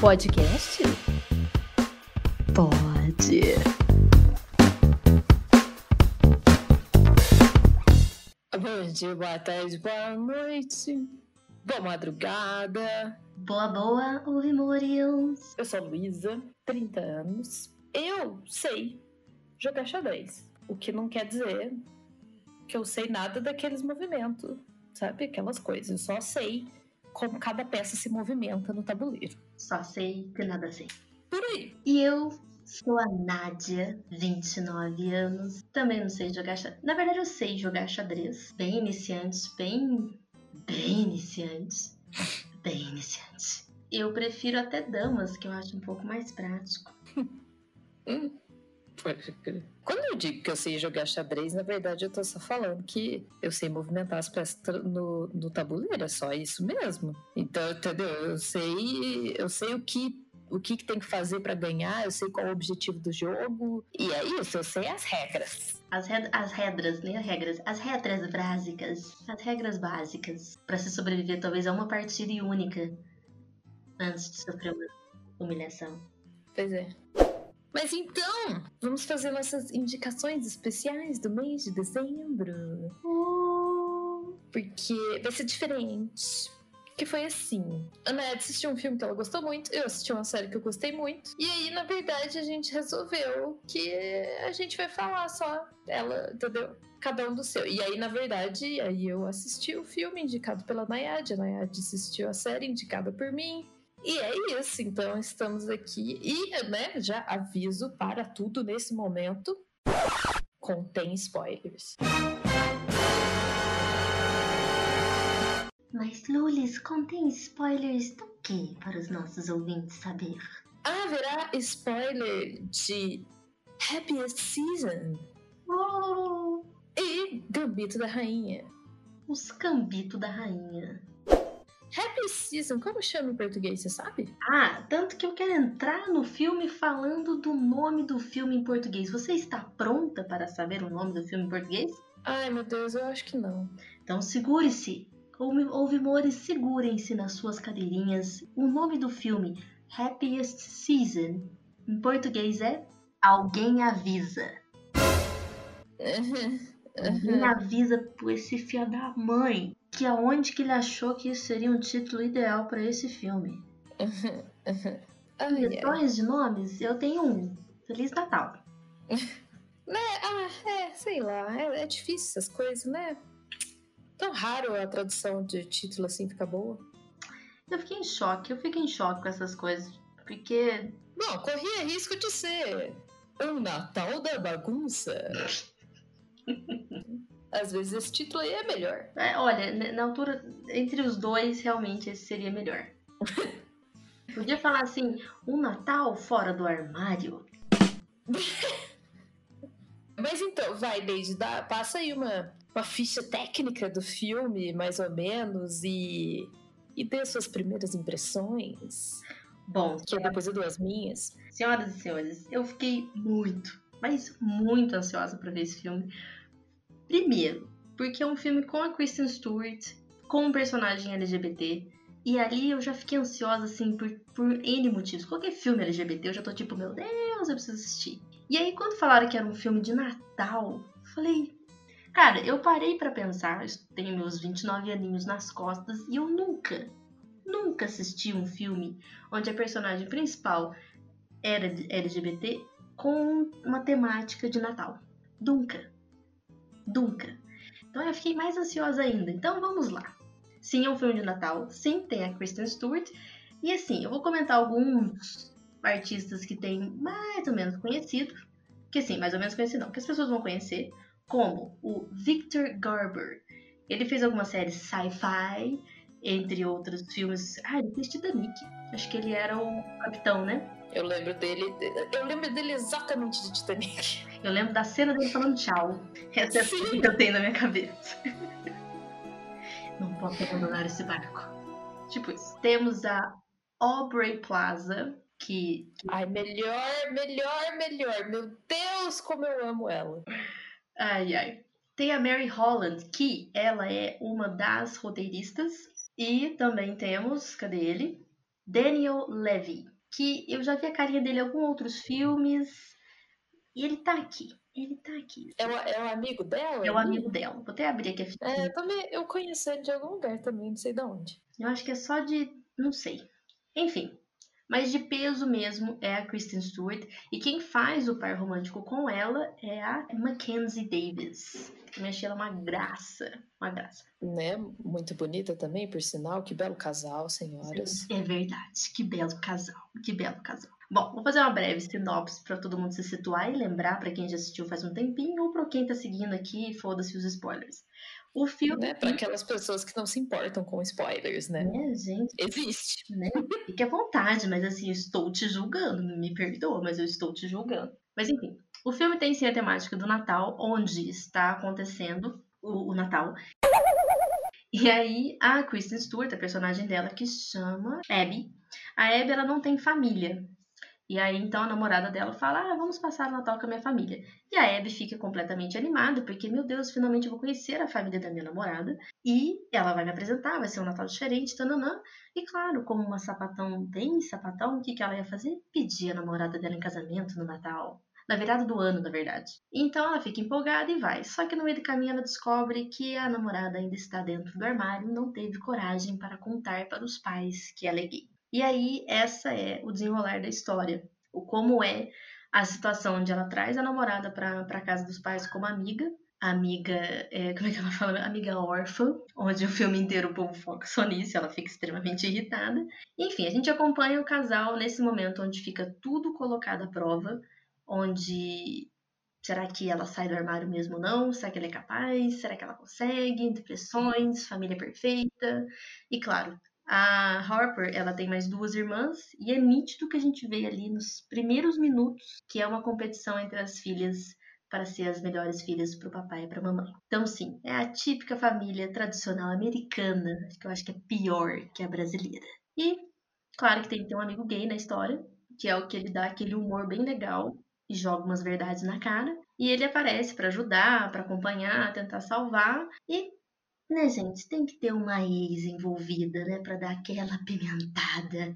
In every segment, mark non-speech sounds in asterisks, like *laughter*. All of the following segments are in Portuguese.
Podcast? Pode. Bom dia, boa tarde, boa noite, boa madrugada. Boa, boa, oi, Morions. Eu sou a Luísa, 30 anos. Eu sei jogar xadrez, o que não quer dizer que eu sei nada daqueles movimentos, sabe? Aquelas coisas. Eu só sei como cada peça se movimenta no tabuleiro. Só sei que nada sei. Por aí. E eu sou a Nádia, 29 anos. Também não sei jogar xadrez. Na verdade, eu sei jogar xadrez. Bem iniciante, bem. bem iniciante. Bem iniciante. Eu prefiro até damas, que eu acho um pouco mais prático. *laughs* Pode crer. Quando eu digo que eu sei jogar xadrez, na verdade eu tô só falando que eu sei movimentar as peças no, no tabuleiro, é só isso mesmo. Então, entendeu? Eu sei, eu sei o que o que, que tem que fazer pra ganhar, eu sei qual é o objetivo do jogo, e é isso, eu sei as regras. As, red- as regras, nem as regras, as regras básicas, as regras básicas para se sobreviver talvez a uma partida única antes de sofrer uma humilhação. Pois é. Mas então, vamos fazer nossas indicações especiais do mês de dezembro. Porque vai ser diferente. Que foi assim. A Ned assistiu um filme que ela gostou muito, eu assisti uma série que eu gostei muito. E aí, na verdade, a gente resolveu que a gente vai falar só ela, entendeu? Cada um do seu. E aí, na verdade, aí eu assisti o filme indicado pela Nayade, a Nayade assistiu a série indicada por mim. E é isso, então estamos aqui. E, né, já aviso para tudo nesse momento. Contém spoilers. Mas Lulis, contém spoilers do que para os nossos ouvintes saber? Haverá spoiler de Happiest Season e Gambito da Rainha. Os Gambito da Rainha. Happiest Season, como chama em português, você sabe? Ah, tanto que eu quero entrar no filme falando do nome do filme em português. Você está pronta para saber o nome do filme em português? Ai, meu Deus, eu acho que não. Então segure-se. Ouvi- Ouvimores, segurem-se nas suas cadeirinhas. O nome do filme, Happiest Season, em português é Alguém Avisa. *laughs* Alguém avisa por esse filho da mãe que aonde que ele achou que isso seria um título ideal para esse filme. *laughs* Ai. Questões de nomes, eu tenho um. Feliz Natal. *laughs* Né? Ah, é, sei lá. É, é difícil essas coisas, né? Tão raro a tradução de título assim ficar boa. Eu fiquei em choque, eu fico em choque com essas coisas. Porque Bom, corria risco de ser um Natal da bagunça. *laughs* Às vezes esse título aí é melhor. É, olha, na altura, entre os dois, realmente esse seria melhor. *laughs* Podia falar assim, um Natal fora do armário. *laughs* Mas então, vai, Lady, dá, passa aí uma, uma ficha técnica do filme, mais ou menos, e, e dê suas primeiras impressões. Bom, Que depois eu dou as minhas. senhoras e senhores, eu fiquei muito, mas muito ansiosa pra ver esse filme. Primeiro, porque é um filme com a Kristen Stewart, com um personagem LGBT. E ali eu já fiquei ansiosa, assim, por, por N motivos. Qualquer filme LGBT, eu já tô tipo, meu Deus, eu preciso assistir. E aí, quando falaram que era um filme de Natal, falei. Cara, eu parei pra pensar, tenho meus 29 aninhos nas costas, e eu nunca, nunca assisti um filme onde a personagem principal era LGBT com uma temática de Natal. Nunca. Nunca. Então eu fiquei mais ansiosa ainda. Então vamos lá. Sim, é um filme de Natal. Sim, tem a Kristen Stewart. E assim, eu vou comentar alguns artistas que tem mais ou menos conhecido. Que assim, mais ou menos conhecido não, que as pessoas vão conhecer. Como o Victor Garber. Ele fez algumas séries sci-fi, entre outros filmes. Ah, ele fez Titanic. Acho que ele era o capitão, né? Eu lembro dele. Eu lembro dele exatamente de Titanic. Eu lembro da cena dele falando tchau. Essa é a que eu tenho na minha cabeça. Não posso abandonar esse barco. Tipo isso. Temos a Aubrey Plaza, que. Ai, melhor, melhor, melhor. Meu Deus, como eu amo ela. Ai, ai. Tem a Mary Holland, que ela é uma das roteiristas. E também temos. Cadê ele? Daniel Levy, que eu já vi a carinha dele em alguns outros filmes. E ele tá aqui. Ele tá aqui. É o, é o amigo dela? É o amigo dela. Vou até abrir aqui a ficha. É, também, eu conheço ele de algum lugar também, não sei de onde. Eu acho que é só de. não sei. Enfim, mas de peso mesmo é a Kristen Stewart. E quem faz o par romântico com ela é a Mackenzie Davis. Eu achei ela uma graça. Uma graça. Né? Muito bonita também, por sinal. Que belo casal, senhoras. É verdade. Que belo casal. Que belo casal. Bom, vou fazer uma breve sinopse para todo mundo se situar e lembrar para quem já assistiu faz um tempinho ou para quem tá seguindo aqui, foda-se os spoilers. O filme. Né? Para aquelas pessoas que não se importam com spoilers, né? É, gente. Existe. Né? Fique à vontade, mas assim, estou te julgando. Me perdoa, mas eu estou te julgando. Mas enfim, o filme tem sim a temática do Natal, onde está acontecendo o, o Natal. E aí, a Kristen Stewart, a personagem dela, que chama Abby, a Abby ela não tem família. E aí, então, a namorada dela fala: Ah, vamos passar o Natal com a minha família. E a Abby fica completamente animada, porque, meu Deus, finalmente eu vou conhecer a família da minha namorada. E ela vai me apresentar, vai ser um Natal diferente, tananã. E claro, como uma sapatão bem sapatão, o que, que ela ia fazer? Pedir a namorada dela em casamento no Natal. Na virada do ano, na verdade. Então ela fica empolgada e vai. Só que no meio do caminho ela descobre que a namorada ainda está dentro do armário e não teve coragem para contar para os pais que ela é gay. E aí, essa é o desenrolar da história. O como é a situação onde ela traz a namorada para casa dos pais como amiga. Amiga, é, como é que ela fala? Amiga órfã, onde o filme inteiro o povo foca só nisso, ela fica extremamente irritada. Enfim, a gente acompanha o casal nesse momento onde fica tudo colocado à prova, onde será que ela sai do armário mesmo ou não? Será que ela é capaz? Será que ela consegue? Depressões, família perfeita. E claro, a Harper, ela tem mais duas irmãs e é nítido que a gente vê ali nos primeiros minutos que é uma competição entre as filhas para ser as melhores filhas para o papai e para a mamãe. Então, sim, é a típica família tradicional americana, que eu acho que é pior que a brasileira. E, claro que tem que ter um amigo gay na história, que é o que ele dá aquele humor bem legal e joga umas verdades na cara. E ele aparece para ajudar, para acompanhar, tentar salvar. E né, gente? Tem que ter uma ex envolvida, né? Pra dar aquela pimentada.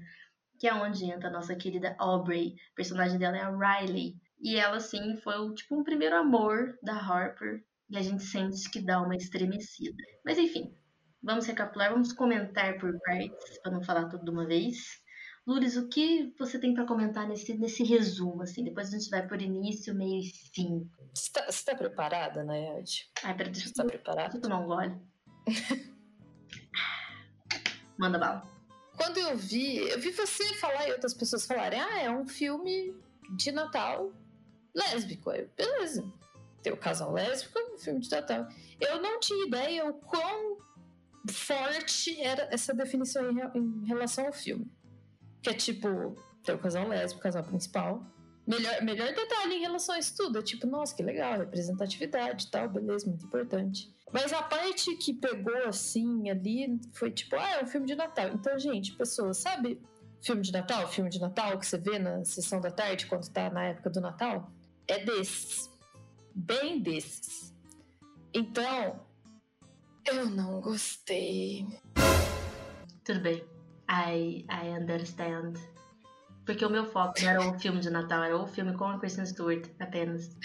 Que é onde entra a nossa querida Aubrey. A personagem dela é a Riley. E ela, assim, foi o, tipo um primeiro amor da Harper. E a gente sente que dá uma estremecida. Mas enfim, vamos recapitular, vamos comentar por partes, para não falar tudo de uma vez. Lourdes, o que você tem para comentar nesse, nesse resumo, assim? Depois a gente vai por início, meio e fim. Você tá, tá preparada, Nayade? Ai, peraí, deixa eu... Tá preparada? Deixa eu tomar um gole. *laughs* Manda bala. Quando eu vi, eu vi você falar e outras pessoas falarem, ah, é um filme de Natal lésbico. Aí, beleza. Tem o casal lésbico, um filme de Natal. Eu não tinha ideia o quão forte era essa definição em, em relação ao filme. Que é tipo, tem o casal lésbico, o casal principal. Melhor, melhor detalhe em relação a isso tudo. É tipo, nossa, que legal, representatividade e tal, beleza, muito importante. Mas a parte que pegou assim ali foi tipo, ah, é um filme de Natal. Então, gente, pessoas, sabe filme de Natal? Filme de Natal que você vê na sessão da tarde quando tá na época do Natal? É desses. Bem desses. Então, eu não gostei. Tudo bem. I, I understand. Porque o meu foco não era o filme de Natal, era o filme com a Kristen Stewart apenas.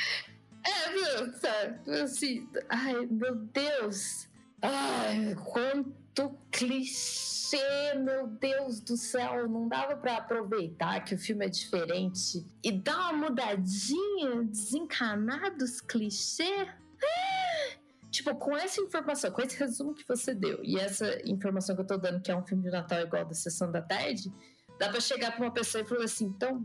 É, sabe? Assim, ai, meu Deus. Ai, quanto clichê, meu Deus do céu. Não dava para aproveitar que o filme é diferente e dar uma mudadinha, desencanar dos clichês? Ah! Tipo, com essa informação, com esse resumo que você deu e essa informação que eu tô dando, que é um filme de Natal igual da Sessão da Tarde, dá pra chegar pra uma pessoa e falar assim: então,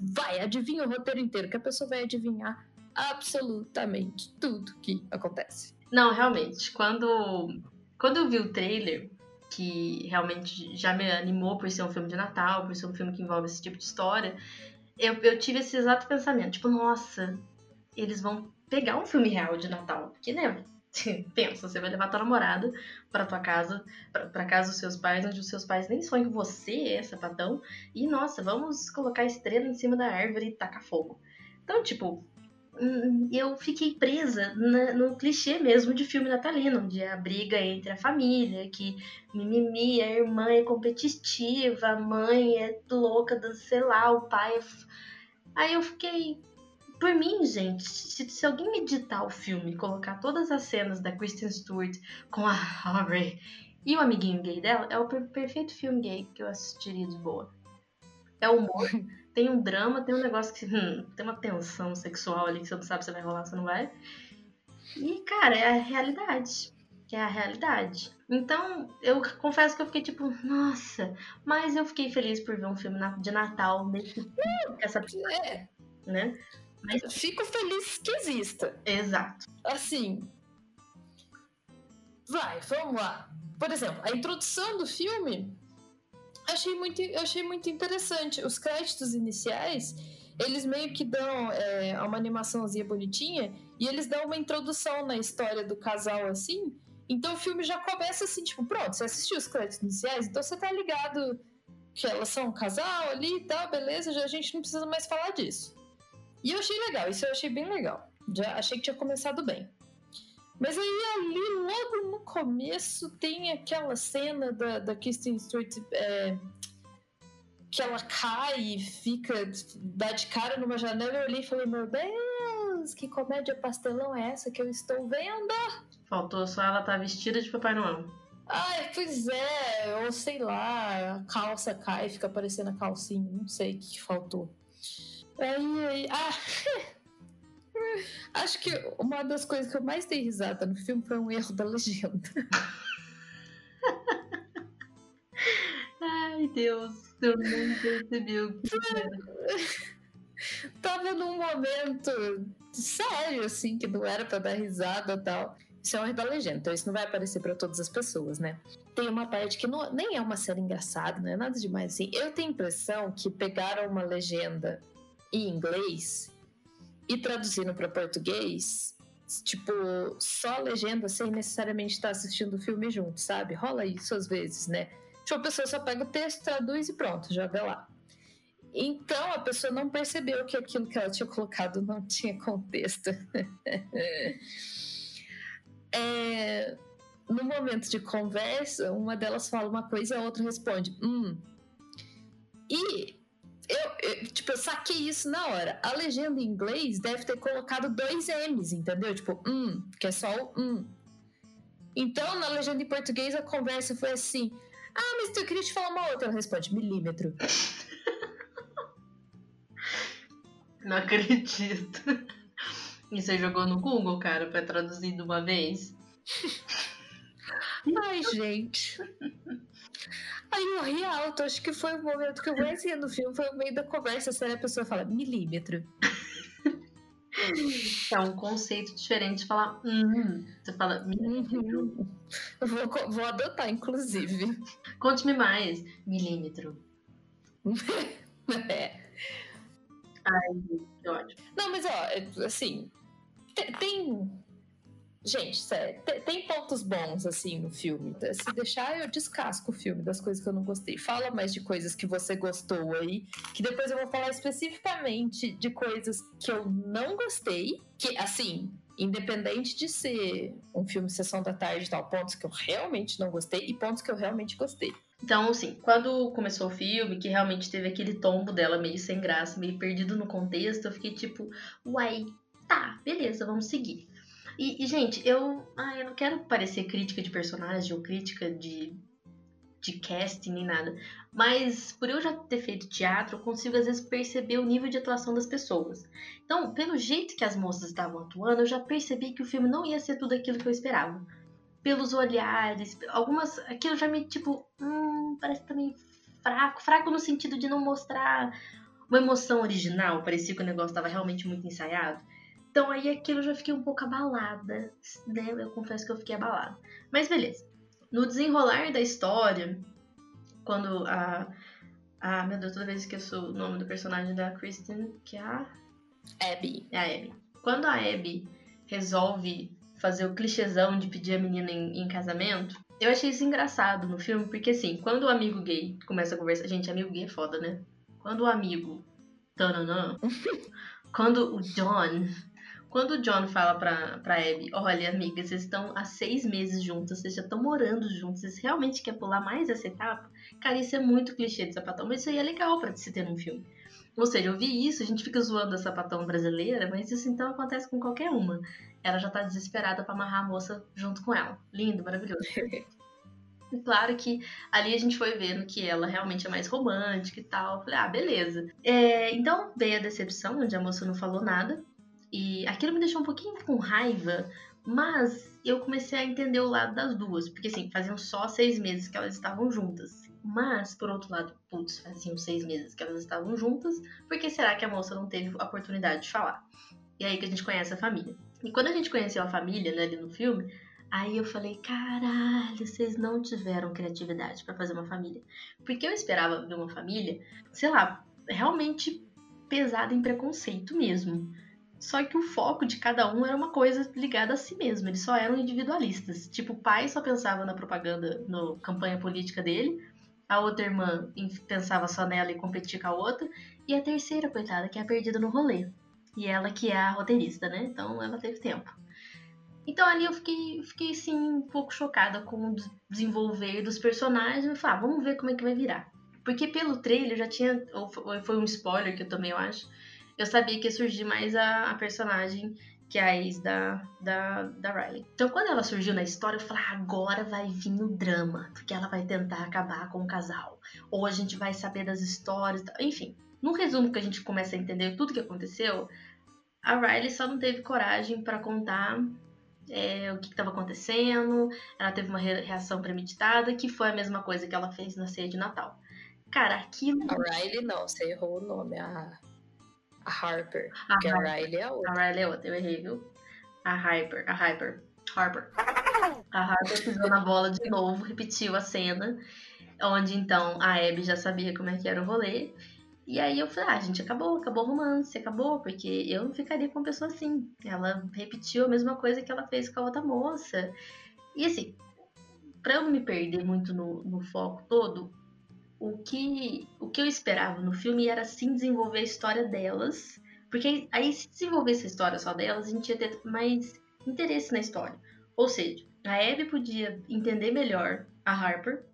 vai, adivinha o roteiro inteiro, que a pessoa vai adivinhar absolutamente tudo que acontece. Não, realmente, quando, quando eu vi o trailer, que realmente já me animou por ser um filme de Natal, por ser um filme que envolve esse tipo de história, eu, eu tive esse exato pensamento, tipo, nossa, eles vão pegar um filme real de Natal, porque, né, *laughs* pensa, você vai levar tua namorada para tua casa, para casa dos seus pais, onde os seus pais nem sonham que você é sapatão, e nossa, vamos colocar estrela em cima da árvore e tacar fogo. Então, tipo, hum, eu fiquei presa no clichê mesmo de filme natalino, onde a briga entre a família, que mimimi, a irmã é competitiva, a mãe é louca, sei lá, o pai é... Aí eu fiquei, por mim, gente, se, se alguém editar o filme, colocar todas as cenas da Kristen Stewart com a Aubrey e o amiguinho gay dela, é o per perfeito filme gay que eu assistiria de boa. É humor, *laughs* tem um drama, tem um negócio que hum, tem uma tensão sexual ali que você não sabe se vai rolar ou se não vai. E, cara, é a realidade. É a realidade. Então, eu confesso que eu fiquei tipo, nossa, mas eu fiquei feliz por ver um filme de Natal nesse essa É, né? Mas fico feliz que exista. exato. Assim. Vai, vamos lá. Por exemplo, a introdução do filme achei muito, achei muito interessante. Os créditos iniciais, eles meio que dão é, uma animaçãozinha bonitinha e eles dão uma introdução na história do casal assim. Então o filme já começa assim, tipo, pronto, você assistiu os créditos iniciais, então você tá ligado que elas são um casal ali e tal, beleza, já a gente não precisa mais falar disso. E eu achei legal, isso eu achei bem legal. Já achei que tinha começado bem. Mas aí ali, logo no começo, tem aquela cena da, da Kristen Stewart é, que ela cai e fica, dá de cara numa janela. Eu olhei e falei, meu Deus, que comédia pastelão é essa que eu estou vendo? Faltou só ela estar vestida de Papai Noel. Ai, pois é, ou sei lá, a calça cai e fica parecendo a calcinha, não sei o que faltou. Aí, aí, ah, *laughs* acho que uma das coisas que eu mais dei risada no filme foi um erro da legenda. Ai, Deus, eu não percebi o que. Tava num momento sério, assim, que não era pra dar risada e tal. Isso é um erro da legenda, então isso não vai aparecer pra todas as pessoas, né? Tem uma parte que não, nem é uma cena engraçada, não é nada demais assim. Eu tenho a impressão que pegaram uma legenda em inglês e traduzindo para português, tipo, só legenda sem necessariamente estar assistindo o filme junto, sabe? Rola isso às vezes, né? Tipo, a pessoa só pega o texto, traduz e pronto, joga lá. Então a pessoa não percebeu que aquilo que ela tinha colocado não *laughs* tinha contexto. *laughs* é, no momento de conversa, uma delas fala uma coisa e a outra responde, hum. E eu, eu, tipo, eu saquei isso na hora. A legenda em inglês deve ter colocado dois M's, entendeu? Tipo, um, que é só o um. Então, na legenda em português, a conversa foi assim: Ah, mas eu queria te falar uma outra. Ela responde: milímetro. *laughs* Não acredito. E você jogou no Google, cara, pra traduzir de uma vez? *laughs* Ai, gente. Aí eu ri alto, acho que foi o momento que eu mais ri no filme, foi o meio da conversa, sério, a pessoa fala milímetro. *laughs* É um conceito diferente de falar hum. Você fala milímetro. Uhum. Vou, vou adotar, inclusive. Conte-me mais. Milímetro. *laughs* é. Ai, que ótimo. Não, mas ó, assim, tem Gente, sério, tem pontos bons, assim, no filme. Se deixar, eu descasco o filme das coisas que eu não gostei. Fala mais de coisas que você gostou aí, que depois eu vou falar especificamente de coisas que eu não gostei, que, assim, independente de ser um filme Sessão da Tarde e tal, pontos que eu realmente não gostei e pontos que eu realmente gostei. Então, assim, quando começou o filme, que realmente teve aquele tombo dela meio sem graça, meio perdido no contexto, eu fiquei tipo, uai, tá, beleza, vamos seguir. E, e, gente, eu, ah, eu não quero parecer crítica de personagem ou crítica de, de casting nem nada. Mas por eu já ter feito teatro, eu consigo às vezes perceber o nível de atuação das pessoas. Então, pelo jeito que as moças estavam atuando, eu já percebi que o filme não ia ser tudo aquilo que eu esperava. Pelos olhares, algumas. Aquilo já me, tipo, hum, parece também fraco. Fraco no sentido de não mostrar uma emoção original. Parecia que o negócio estava realmente muito ensaiado. Então aí aquilo eu já fiquei um pouco abalada, né? Eu confesso que eu fiquei abalada. Mas beleza. No desenrolar da história, quando a. Ah, meu Deus, toda vez esqueço o nome do personagem da Kristen, que é a. Abby. É a Abby. Quando a Abby resolve fazer o clichêzão de pedir a menina em, em, casamento, eu achei isso engraçado no filme, porque assim, quando o amigo gay começa a conversar. Gente, amigo gay é foda, né? Quando o amigo. Tananã, *laughs* quando o John Quando o John fala pra, pra Abby, olha, amiga, vocês estão há seis meses juntas, vocês já estão morando juntos, vocês realmente querem pular mais essa etapa? Cara, isso é muito clichê de sapatão, mas isso aí é legal pra se ter num filme. Ou seja, eu vi isso, a gente fica zoando a sapatão brasileira, mas isso então acontece com qualquer uma. Ela já tá desesperada para amarrar a moça junto com ela. Lindo, maravilhoso. E *laughs* claro que ali a gente foi vendo que ela realmente é mais romântica e tal. Falei, ah, beleza. É, então veio a decepção, onde a moça não falou nada. E aquilo me deixou um pouquinho com raiva, mas eu comecei a entender o lado das duas. Porque assim, faziam só seis meses que elas estavam juntas. Mas, por outro lado, putz, faziam seis meses que elas estavam juntas. Por que será que a moça não teve a oportunidade de falar? E aí que a gente conhece a família. E quando a gente conheceu a família, né, ali no filme, Aí eu falei, caralho, vocês não tiveram criatividade para fazer uma família. Porque eu esperava ver uma família, sei lá, realmente pesada em preconceito mesmo. Só que o foco de cada um era uma coisa ligada a si mesmo, eles só eram individualistas. Tipo, o pai só pensava na propaganda, na campanha política dele, a outra irmã pensava só nela e competia com a outra, e a terceira, coitada, que é a perdida no rolê. E ela que é a roteirista, né? Então ela teve tempo. Então ali eu fiquei, fiquei assim, um pouco chocada com o desenvolver dos personagens. Eu falei, ah, vamos ver como é que vai virar. Porque pelo trailer já tinha. Ou foi um spoiler que eu também eu acho. Eu sabia que ia surgir mais a, a personagem que é a ex da, da, da Riley. Então, quando ela surgiu na história, eu falei, agora vai vir o drama, porque ela vai tentar acabar com o casal. Ou a gente vai saber das histórias, enfim. No resumo que a gente começa a entender tudo que aconteceu, a Riley só não teve coragem para contar é, o que estava acontecendo, ela teve uma reação premeditada, que foi a mesma coisa que ela fez na ceia de Natal. Cara, aquilo. A Riley não, você errou o nome, a Harper. A porque Harper. a Riley é outra. A Riley é outra, eu errei, viu? A Hyper, a Hyper, Harper. A Harper pisou na bola de novo, repetiu a cena, onde então a Abby já sabia como é que era o rolê. E aí eu falei, ah, gente, acabou, acabou o romance, acabou, porque eu não ficaria com uma pessoa assim. Ela repetiu a mesma coisa que ela fez com a outra moça. E assim, pra eu não me perder muito no, no foco todo, o que, o que eu esperava no filme era sim desenvolver a história delas. Porque aí, se desenvolvesse a história só delas, a gente ia ter mais interesse na história. Ou seja, a Abby podia entender melhor a Harper,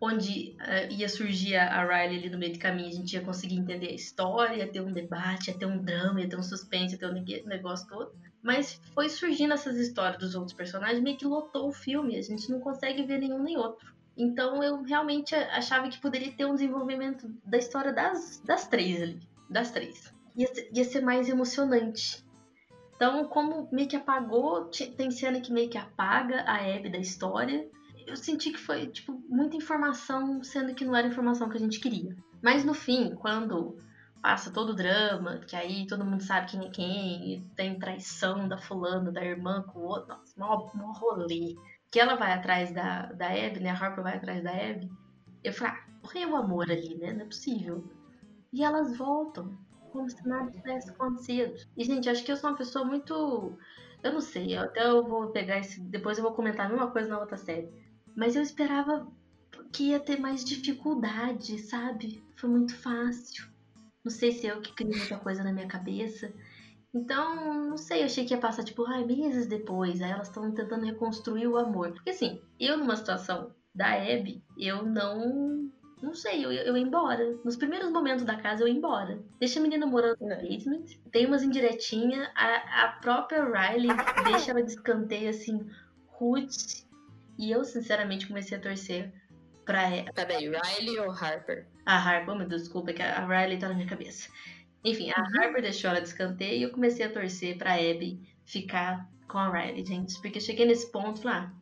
onde uh, ia surgir a Riley ali no meio do caminho, a gente ia conseguir entender a história, ia ter um debate, ia ter um drama, ia ter um suspense, ia ter um negócio todo. Mas foi surgindo essas histórias dos outros personagens, meio que lotou o filme, a gente não consegue ver nenhum nem outro. Então eu realmente achava que poderia ter um desenvolvimento da história das, das três ali. Das três. Ia ia ser mais emocionante. Então, como meio que apagou, tem cena que meio que apaga a Abby da história eu senti que foi, tipo, muita informação, sendo que não era a informação que a gente queria. Mas no fim, quando passa todo o drama, que aí todo mundo sabe quem é quem, e tem traição da fulana, da irmã com o outro, nossa, mó, mó rolê. Que ela vai atrás da, da Abby, né? A Harper vai atrás da Abby. Eu falei, ah, morreu o amor ali, né? Não é possível. E elas voltam, como se nada tivesse acontecido. E, gente, acho que eu sou uma pessoa muito. Eu não sei, até eu vou pegar esse. Depois eu vou comentar a coisa na outra série. Mas eu esperava que ia ter mais dificuldade, sabe? Foi muito fácil. Não sei se eu que criei muita coisa na minha cabeça. Então, não sei, eu achei que ia passar, tipo, ai, meses depois. Aí elas estão tentando reconstruir o amor. Porque assim, eu numa situação da Abby, eu não. Não sei, eu, eu ia embora. Nos primeiros momentos da casa, eu ia embora. Deixa a menina morando no basement. Tem umas indiretinhas. A, a própria Riley deixa ela de escanteio, assim, Ruth e eu, sinceramente, comecei a torcer pra ela. Peraí, Riley ou Harper? A Harper, oh, meu Deus, desculpa, é que a Riley tá na minha cabeça. Enfim, a uhum. Harper deixou ela de escanteio e eu comecei a torcer pra Abby ficar com a Riley, gente. Porque cheguei nesse ponto e falei, ah,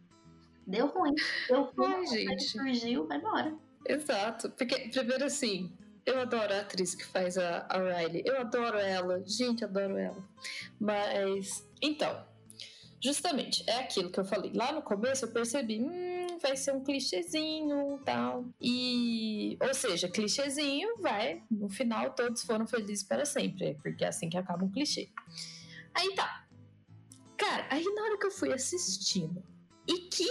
deu ruim, deu ruim, Ai, gente. surgiu, vai embora. Exato, porque primeiro assim, eu adoro a atriz que faz a, a Riley, eu adoro ela, gente, adoro ela. Mas, então, Justamente, é aquilo que eu falei. Lá no começo eu percebi, hum, vai ser um clichêzinho tal. E, ou seja, clichêzinho vai, no final todos foram felizes para sempre, porque é assim que acaba um clichê. Aí tá. Cara, aí na hora que eu fui assistindo e que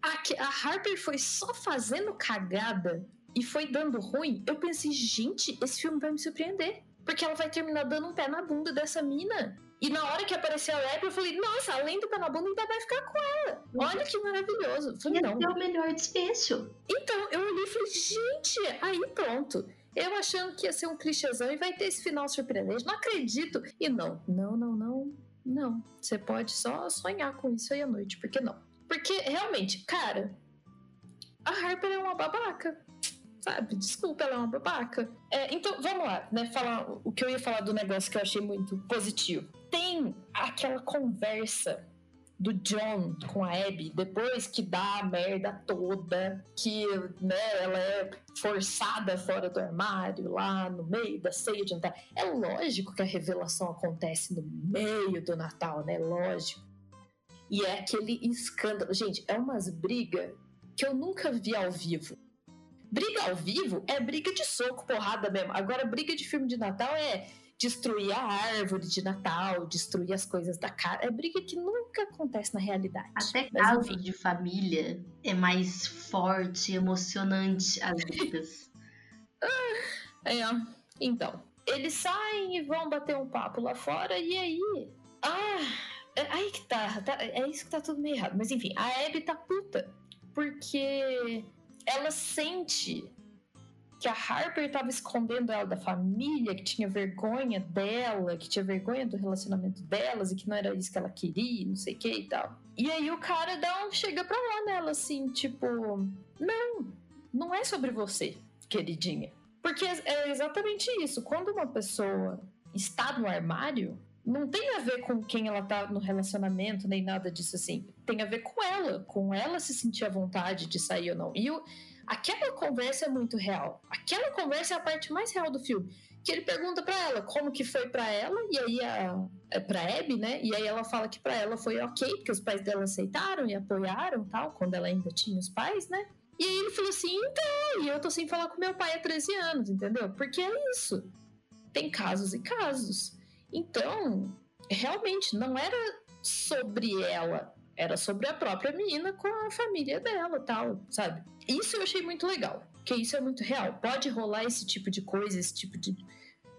a, a Harper foi só fazendo cagada e foi dando ruim, eu pensei, gente, esse filme vai me surpreender. Porque ela vai terminar dando um pé na bunda dessa mina. E na hora que apareceu a Abby, eu falei, nossa, além do pé na bunda, ainda vai ficar com ela. Olha que maravilhoso. Eu falei, não. é o melhor desfecho. Então, eu olhei e falei, gente, aí pronto. Eu achando que ia ser um clichêzão e vai ter esse final surpreendente. Não acredito. E não, não, não, não, não. Você pode só sonhar com isso aí à noite, por que não? Porque realmente, cara, a Harper é uma babaca. Sabe? Desculpa, ela é uma babaca. É, então, vamos lá, né? Falar o que eu ia falar do negócio que eu achei muito positivo. Tem aquela conversa do John com a Abby, depois que dá a merda toda, que né, ela é forçada fora do armário, lá no meio da ceia de Natal. É lógico que a revelação acontece no meio do Natal, né? Lógico. E é aquele escândalo. Gente, é umas brigas que eu nunca vi ao vivo. Briga ao vivo é briga de soco, porrada mesmo. Agora, briga de filme de Natal é destruir a árvore de Natal, destruir as coisas da casa. É briga que nunca acontece na realidade. Até caso de família é mais forte, emocionante as brigas. *laughs* é, então. Eles saem e vão bater um papo lá fora, e aí. Ah, é aí que tá, tá. É isso que tá tudo meio errado. Mas enfim, a Abby tá puta. Porque ela sente que a Harper estava escondendo ela da família, que tinha vergonha dela, que tinha vergonha do relacionamento delas e que não era isso que ela queria, não sei o que e tal. E aí o cara dá um chega pra lá nela assim, tipo, não, não é sobre você, queridinha. Porque é exatamente isso. Quando uma pessoa está no armário, não tem a ver com quem ela tá no relacionamento, nem nada disso assim. Tem a ver com ela, com ela se sentir à vontade de sair ou não. E aquela conversa é muito real. Aquela conversa é a parte mais real do filme. Que ele pergunta para ela como que foi para ela, e aí a. É pra Abby, né? E aí ela fala que para ela foi ok, porque os pais dela aceitaram e apoiaram tal, quando ela ainda tinha os pais, né? E aí ele falou assim: então, e eu tô sem falar com meu pai há 13 anos, entendeu? Porque é isso. Tem casos e casos. Então, realmente, não era sobre ela, era sobre a própria menina com a família dela, tal, sabe? Isso eu achei muito legal, que isso é muito real. Pode rolar esse tipo de coisa, esse tipo de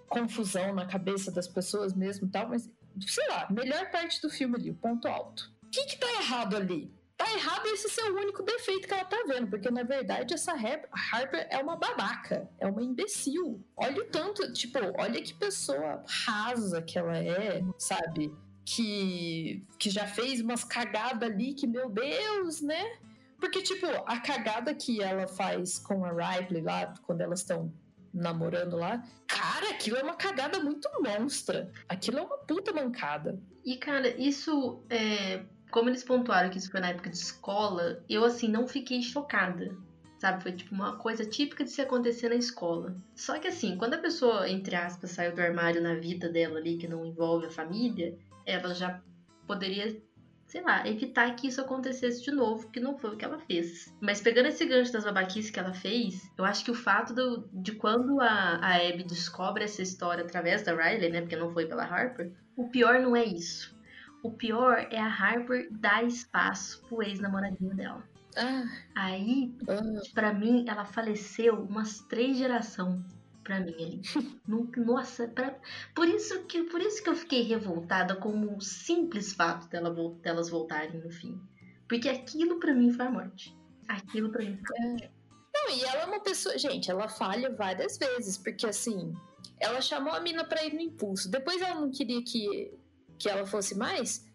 confusão na cabeça das pessoas mesmo, tal, mas sei lá, melhor parte do filme ali, o ponto alto. O que que tá errado ali? Tá errado esse ser o único defeito que ela tá vendo, porque na verdade essa Harper é uma babaca, é uma imbecil. Olha o tanto, tipo, olha que pessoa rasa que ela é, sabe? Que, que já fez umas cagadas ali que, meu Deus, né? Porque, tipo, a cagada que ela faz com a Ripley lá, quando elas estão namorando lá, cara, aquilo é uma cagada muito monstra. Aquilo é uma puta mancada. E, cara, isso é como eles pontuaram que isso foi na época de escola, eu assim não fiquei chocada. Sabe, foi tipo uma coisa típica de se acontecer na escola. Só que assim, quando a pessoa, entre aspas, saiu do armário na vida dela ali, que não envolve a família, ela já poderia, sei lá, evitar que isso acontecesse de novo, que não foi o que ela fez. Mas pegando esse gancho das babaquices que ela fez, eu acho que o fato do, de quando a, a Abby descobre essa história através da Riley, né, porque não foi pela Harper, o pior não é isso. O pior é a Harper dar espaço pro ex-namoradinho dela. Ah. Aí, ah. para mim, ela faleceu umas três gerações para mim ali. *laughs* Nossa, pra... por isso que por isso que eu fiquei revoltada com o simples fato dela, delas voltarem no fim. Porque aquilo para mim foi a morte. Aquilo para mim foi a morte. É. Não, e ela é uma pessoa, gente, ela falha várias vezes, porque assim, ela chamou a mina para ir no impulso. Depois ela não queria que que ela fosse mais,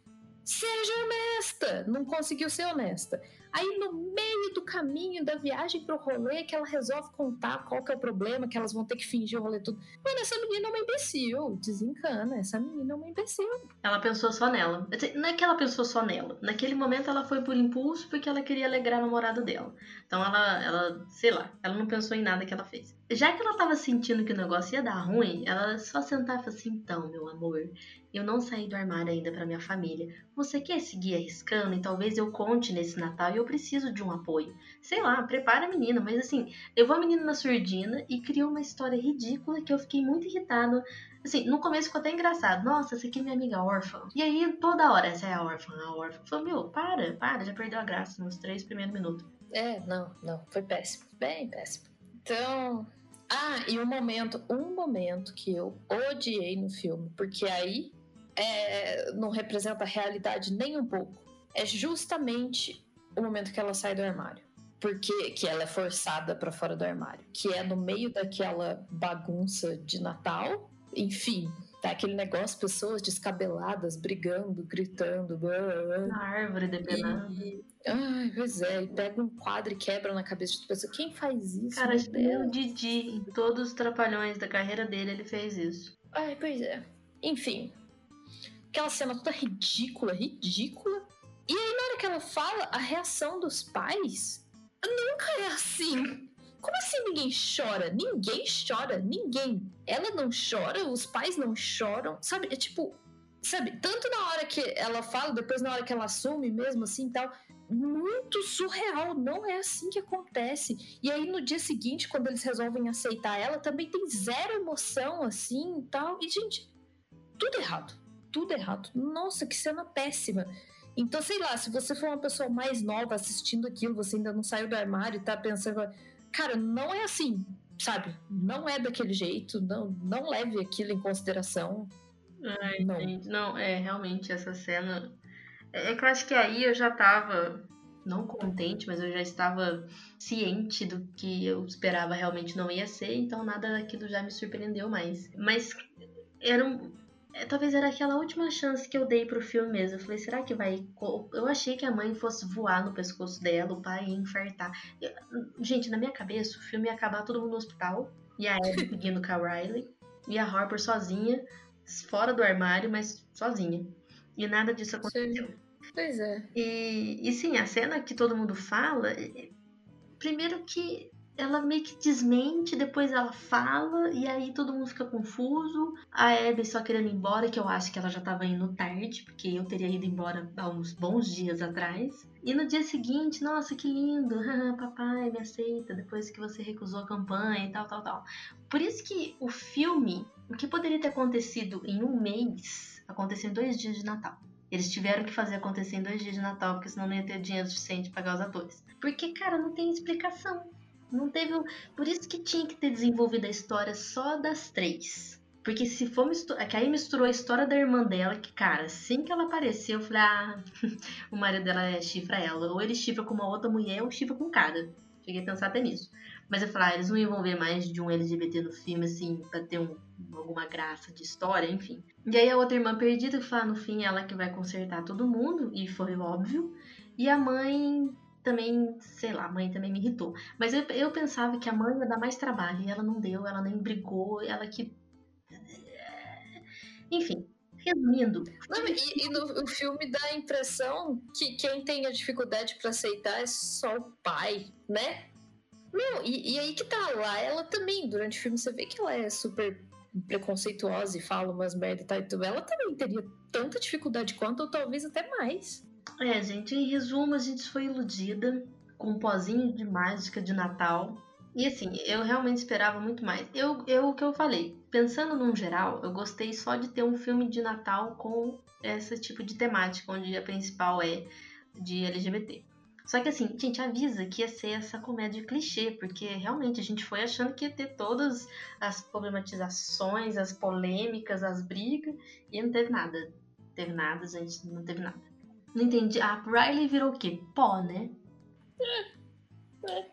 seja honesta. Não conseguiu ser honesta. Aí no meio do caminho da viagem pro rolê que ela resolve contar qual que é o problema, que elas vão ter que fingir o rolê tudo. Mano, essa menina é uma imbecil, desencana, essa menina é uma imbecil. Ela pensou só nela. Não é que ela pensou só nela. Naquele momento ela foi por impulso porque ela queria alegrar a namorada dela. Então ela, ela, sei lá, ela não pensou em nada que ela fez. Já que ela tava sentindo que o negócio ia dar ruim, ela só sentava e falou assim, então, meu amor, eu não saí do armário ainda para minha família. Você quer seguir arriscando e talvez eu conte nesse Natal e eu preciso de um apoio. Sei lá, prepara a menina, mas assim, levou a menina na surdina e criou uma história ridícula que eu fiquei muito irritada. Assim, no começo ficou até engraçado. Nossa, essa aqui é minha amiga órfã. E aí, toda hora, essa é a órfã, a órfã. Falei, meu, para, para, já perdeu a graça nos três primeiros minutos. É, não, não, foi péssimo, bem péssimo. Então, ah, e um momento, um momento que eu odiei no filme, porque aí é, não representa a realidade nem um pouco. É justamente o momento que ela sai do armário. Porque que ela é forçada para fora do armário. Que é no meio daquela bagunça de Natal. Enfim, tá aquele negócio, pessoas descabeladas, brigando, gritando. Na árvore depenada. E, ai, pois é, e pega um quadro e quebra na cabeça de pessoa. Quem faz isso? Cara, o Didi, em todos os trapalhões da carreira dele, ele fez isso. Ai, pois é. Enfim. Aquela cena toda ridícula, ridícula. E aí, na hora que ela fala, a reação dos pais nunca é assim. Como assim ninguém chora? Ninguém chora, ninguém. Ela não chora, os pais não choram. Sabe, é tipo. Sabe, tanto na hora que ela fala, depois na hora que ela assume mesmo assim tal. Muito surreal, não é assim que acontece. E aí no dia seguinte, quando eles resolvem aceitar ela, também tem zero emoção assim e tal. E, gente, tudo errado. Tudo errado. Nossa, que cena péssima. Então, sei lá, se você for uma pessoa mais nova assistindo aquilo, você ainda não saiu do armário e tá pensando, cara, não é assim, sabe? Não é daquele jeito, não, não leve aquilo em consideração. Ai, Não. gente, não, é realmente essa cena. É é que eu acho que aí eu já tava, não contente, mas eu já estava ciente do que eu esperava realmente não ia ser, então nada daquilo já me surpreendeu mais. Mas era um. É, Talvez era aquela última chance que eu dei pro filme mesmo. Eu falei, será que vai. Eu achei que a mãe fosse voar no pescoço dela, o pai ia infartar. Eu- Gente, na minha cabeça, o filme ia acabar todo mundo no hospital. E a Abby *laughs* seguindo com a Riley. E a Harper sozinha, fora do armário, mas sozinha. E nada disso aconteceu. Pois é. E, e sim, a cena que todo mundo fala, é- primeiro que ela meio que desmente, depois ela fala, e aí todo mundo fica confuso. A Abby só querendo ir embora, que eu acho que ela já tava indo tarde, porque eu teria ido embora há uns bons dias atrás. E no dia seguinte, nossa, que lindo, *laughs* papai me aceita depois que você recusou a campanha e tal, tal, tal. Por isso que o filme, o que poderia ter acontecido em um mês, aconteceu em dois dias de Natal. Eles tiveram que fazer acontecer em dois dias de Natal, porque senão não ia ter dinheiro suficiente pra pagar os atores. Porque, cara, não tem explicação. Não teve. Por isso que tinha que ter desenvolvido a história só das três. Porque se for misturar. Que aí misturou a história da irmã dela, que, cara, assim que ela apareceu, eu falei, ah, *laughs* o marido dela é chifra ela. Ou ele chifra com uma outra mulher, ou chifra com um cara. Cheguei a pensar até nisso. Mas eu falei, ah, eles não iam envolver mais de um LGBT no filme, assim, pra ter um, alguma graça de história, enfim. E aí a outra irmã perdida, que fala, no fim, ela que vai consertar todo mundo, e foi óbvio. E a mãe também, sei lá, a mãe também me irritou. Mas eu, eu pensava que a mãe ia dar mais trabalho, e ela não deu, ela nem brigou, ela que. Enfim, resumindo. Não, e, e no o filme dá a impressão que quem tem a dificuldade pra aceitar é só o pai, né? Não, e, e aí que tá lá, ela também, durante o filme você vê que ela é super preconceituosa e fala umas merda e tal, então ela também teria tanta dificuldade quanto, ou talvez até mais. É, gente, em resumo, a gente foi iludida com um pozinho de mágica de Natal. E assim, eu realmente esperava muito mais. Eu, eu o que eu falei, pensando num geral, eu gostei só de ter um filme de Natal com esse tipo de temática, onde a principal é de LGBT. Só que assim, gente, avisa que ia ser essa comédia clichê, porque realmente a gente foi achando que ia ter todas as problematizações, as polêmicas, as brigas, e não teve nada. Não teve nada, gente, não teve nada. Não entendi. A Riley virou o quê? Pó, né? é.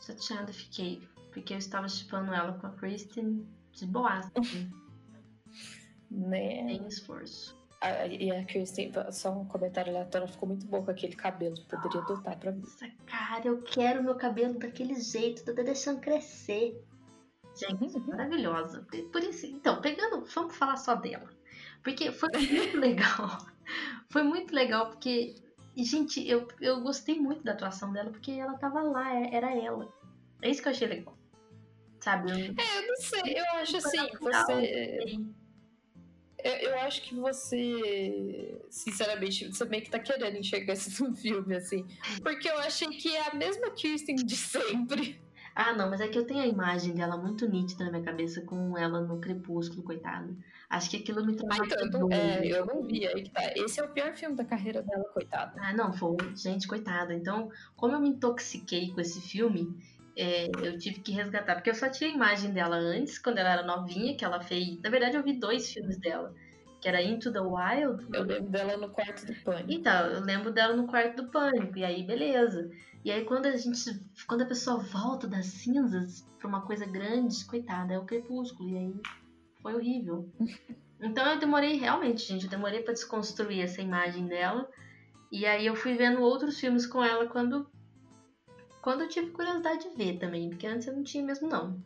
Chateada fiquei. Porque eu estava chipando ela com a Kristen de boas. assim, *laughs* Né? Sem esforço. A- e a Kirsten, só um comentário aleatório, ela ficou muito boa com aquele cabelo, poderia adotar pra mim. Nossa, cara, eu quero meu cabelo daquele jeito, tô deixando crescer. Gente, maravilhosa. Por isso, então, pegando, vamos falar só dela. Porque foi muito *laughs* legal. Foi muito legal porque, gente, eu, eu gostei muito da atuação dela porque ela tava lá, é- era ela. É isso que eu achei legal. Sabe? Eu- É, eu não sei, eu acho assim, você. Eu, eu acho que você, sinceramente, você meio que tá querendo enxergar isso no filme, assim. Porque eu achei que é a mesma Kirsten de *laughs* sempre. Ah, não, mas é que eu tenho a imagem dela muito nítida na minha cabeça com ela no crepúsculo, coitada. Acho que aquilo me Ah, eu traumatizou. não, é, eu não vi aí que tá. Esse é o pior filme da carreira dela, coitada. Ah, não, foi. Gente, coitada. Então, como eu me intoxiquei com esse filme, é, eu tive que resgatar. Porque eu só tinha a imagem dela antes, quando ela era novinha, que ela fez. Na verdade, eu vi dois filmes dela. Que era Into the Wild. Eu lembro dela no quarto do pânico. Então, eu lembro dela no quarto do pânico, e aí beleza. E aí quando a gente. Quando a pessoa volta das cinzas pra uma coisa grande, coitada, é o crepúsculo. E aí foi horrível. *laughs* Então eu demorei realmente, gente, eu demorei para desconstruir essa imagem dela. E aí eu fui vendo outros filmes com ela quando quando eu tive curiosidade de ver também, porque antes eu não tinha mesmo não.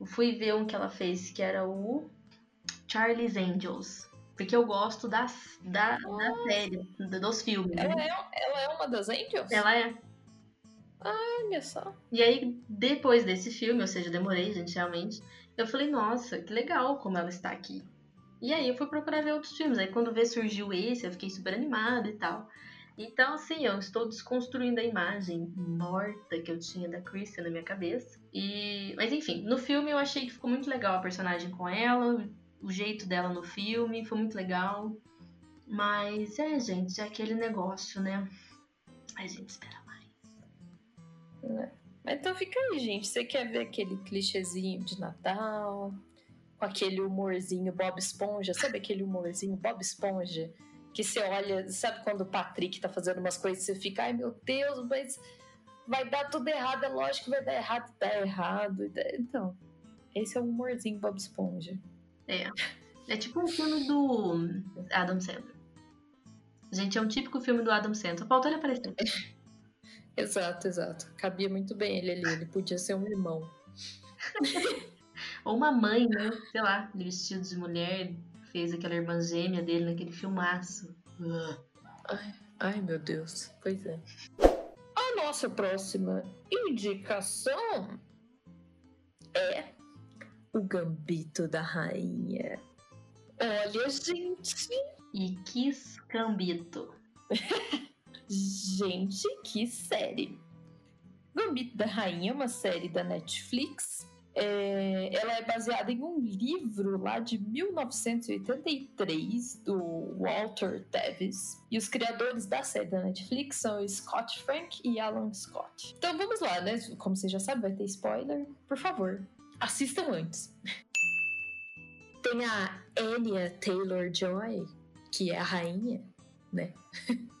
Eu fui ver um que ela fez que era o Charlie's Angels, porque eu gosto da, da, da série, dos filmes. Ela é, ela é uma das Angels? Ela é. Olha só. E aí, depois desse filme, ou seja, demorei, gente, realmente, eu falei, nossa, que legal como ela está aqui. E aí eu fui procurar ver outros filmes. Aí quando vê surgiu esse, eu fiquei super animada e tal. Então, assim, eu estou desconstruindo a imagem morta que eu tinha da Kristen na minha cabeça. E, mas enfim, no filme eu achei que ficou muito legal a personagem com ela, o jeito dela no filme, foi muito legal. Mas é, gente, é aquele negócio, né? A gente espera mais. É. Então fica aí, gente. Você quer ver aquele clichêzinho de Natal? Com aquele humorzinho Bob Esponja? Sabe aquele humorzinho Bob Esponja? que você olha, sabe quando o Patrick tá fazendo umas coisas você fica, ai meu Deus, mas vai dar tudo errado, é lógico que vai dar errado, dá errado. Então, esse é o humorzinho Bob Esponja. É. É tipo um filme do Adam Sandler. Gente, é um típico filme do Adam Sandler. Só falta ele aparecer. *laughs* exato, exato. Cabia muito bem ele ali. Ele podia ser um irmão. *laughs* Ou uma mãe, né? Sei lá, vestido de mulher, fez aquela irmã gêmea dele naquele filmaço. Ai, ai, meu Deus. Pois é. A nossa próxima indicação é o Gambito da Rainha. Olha, gente. E que gambito. gente, que série. Gambito da Rainha é uma série da Netflix é, ela é baseada em um livro lá de 1983 do Walter Davis. E os criadores da série da Netflix são Scott Frank e Alan Scott. Então vamos lá, né? Como você já sabe, vai ter spoiler. Por favor, assistam antes. Tem a Anya Taylor-Joy, que é a rainha, né? *laughs*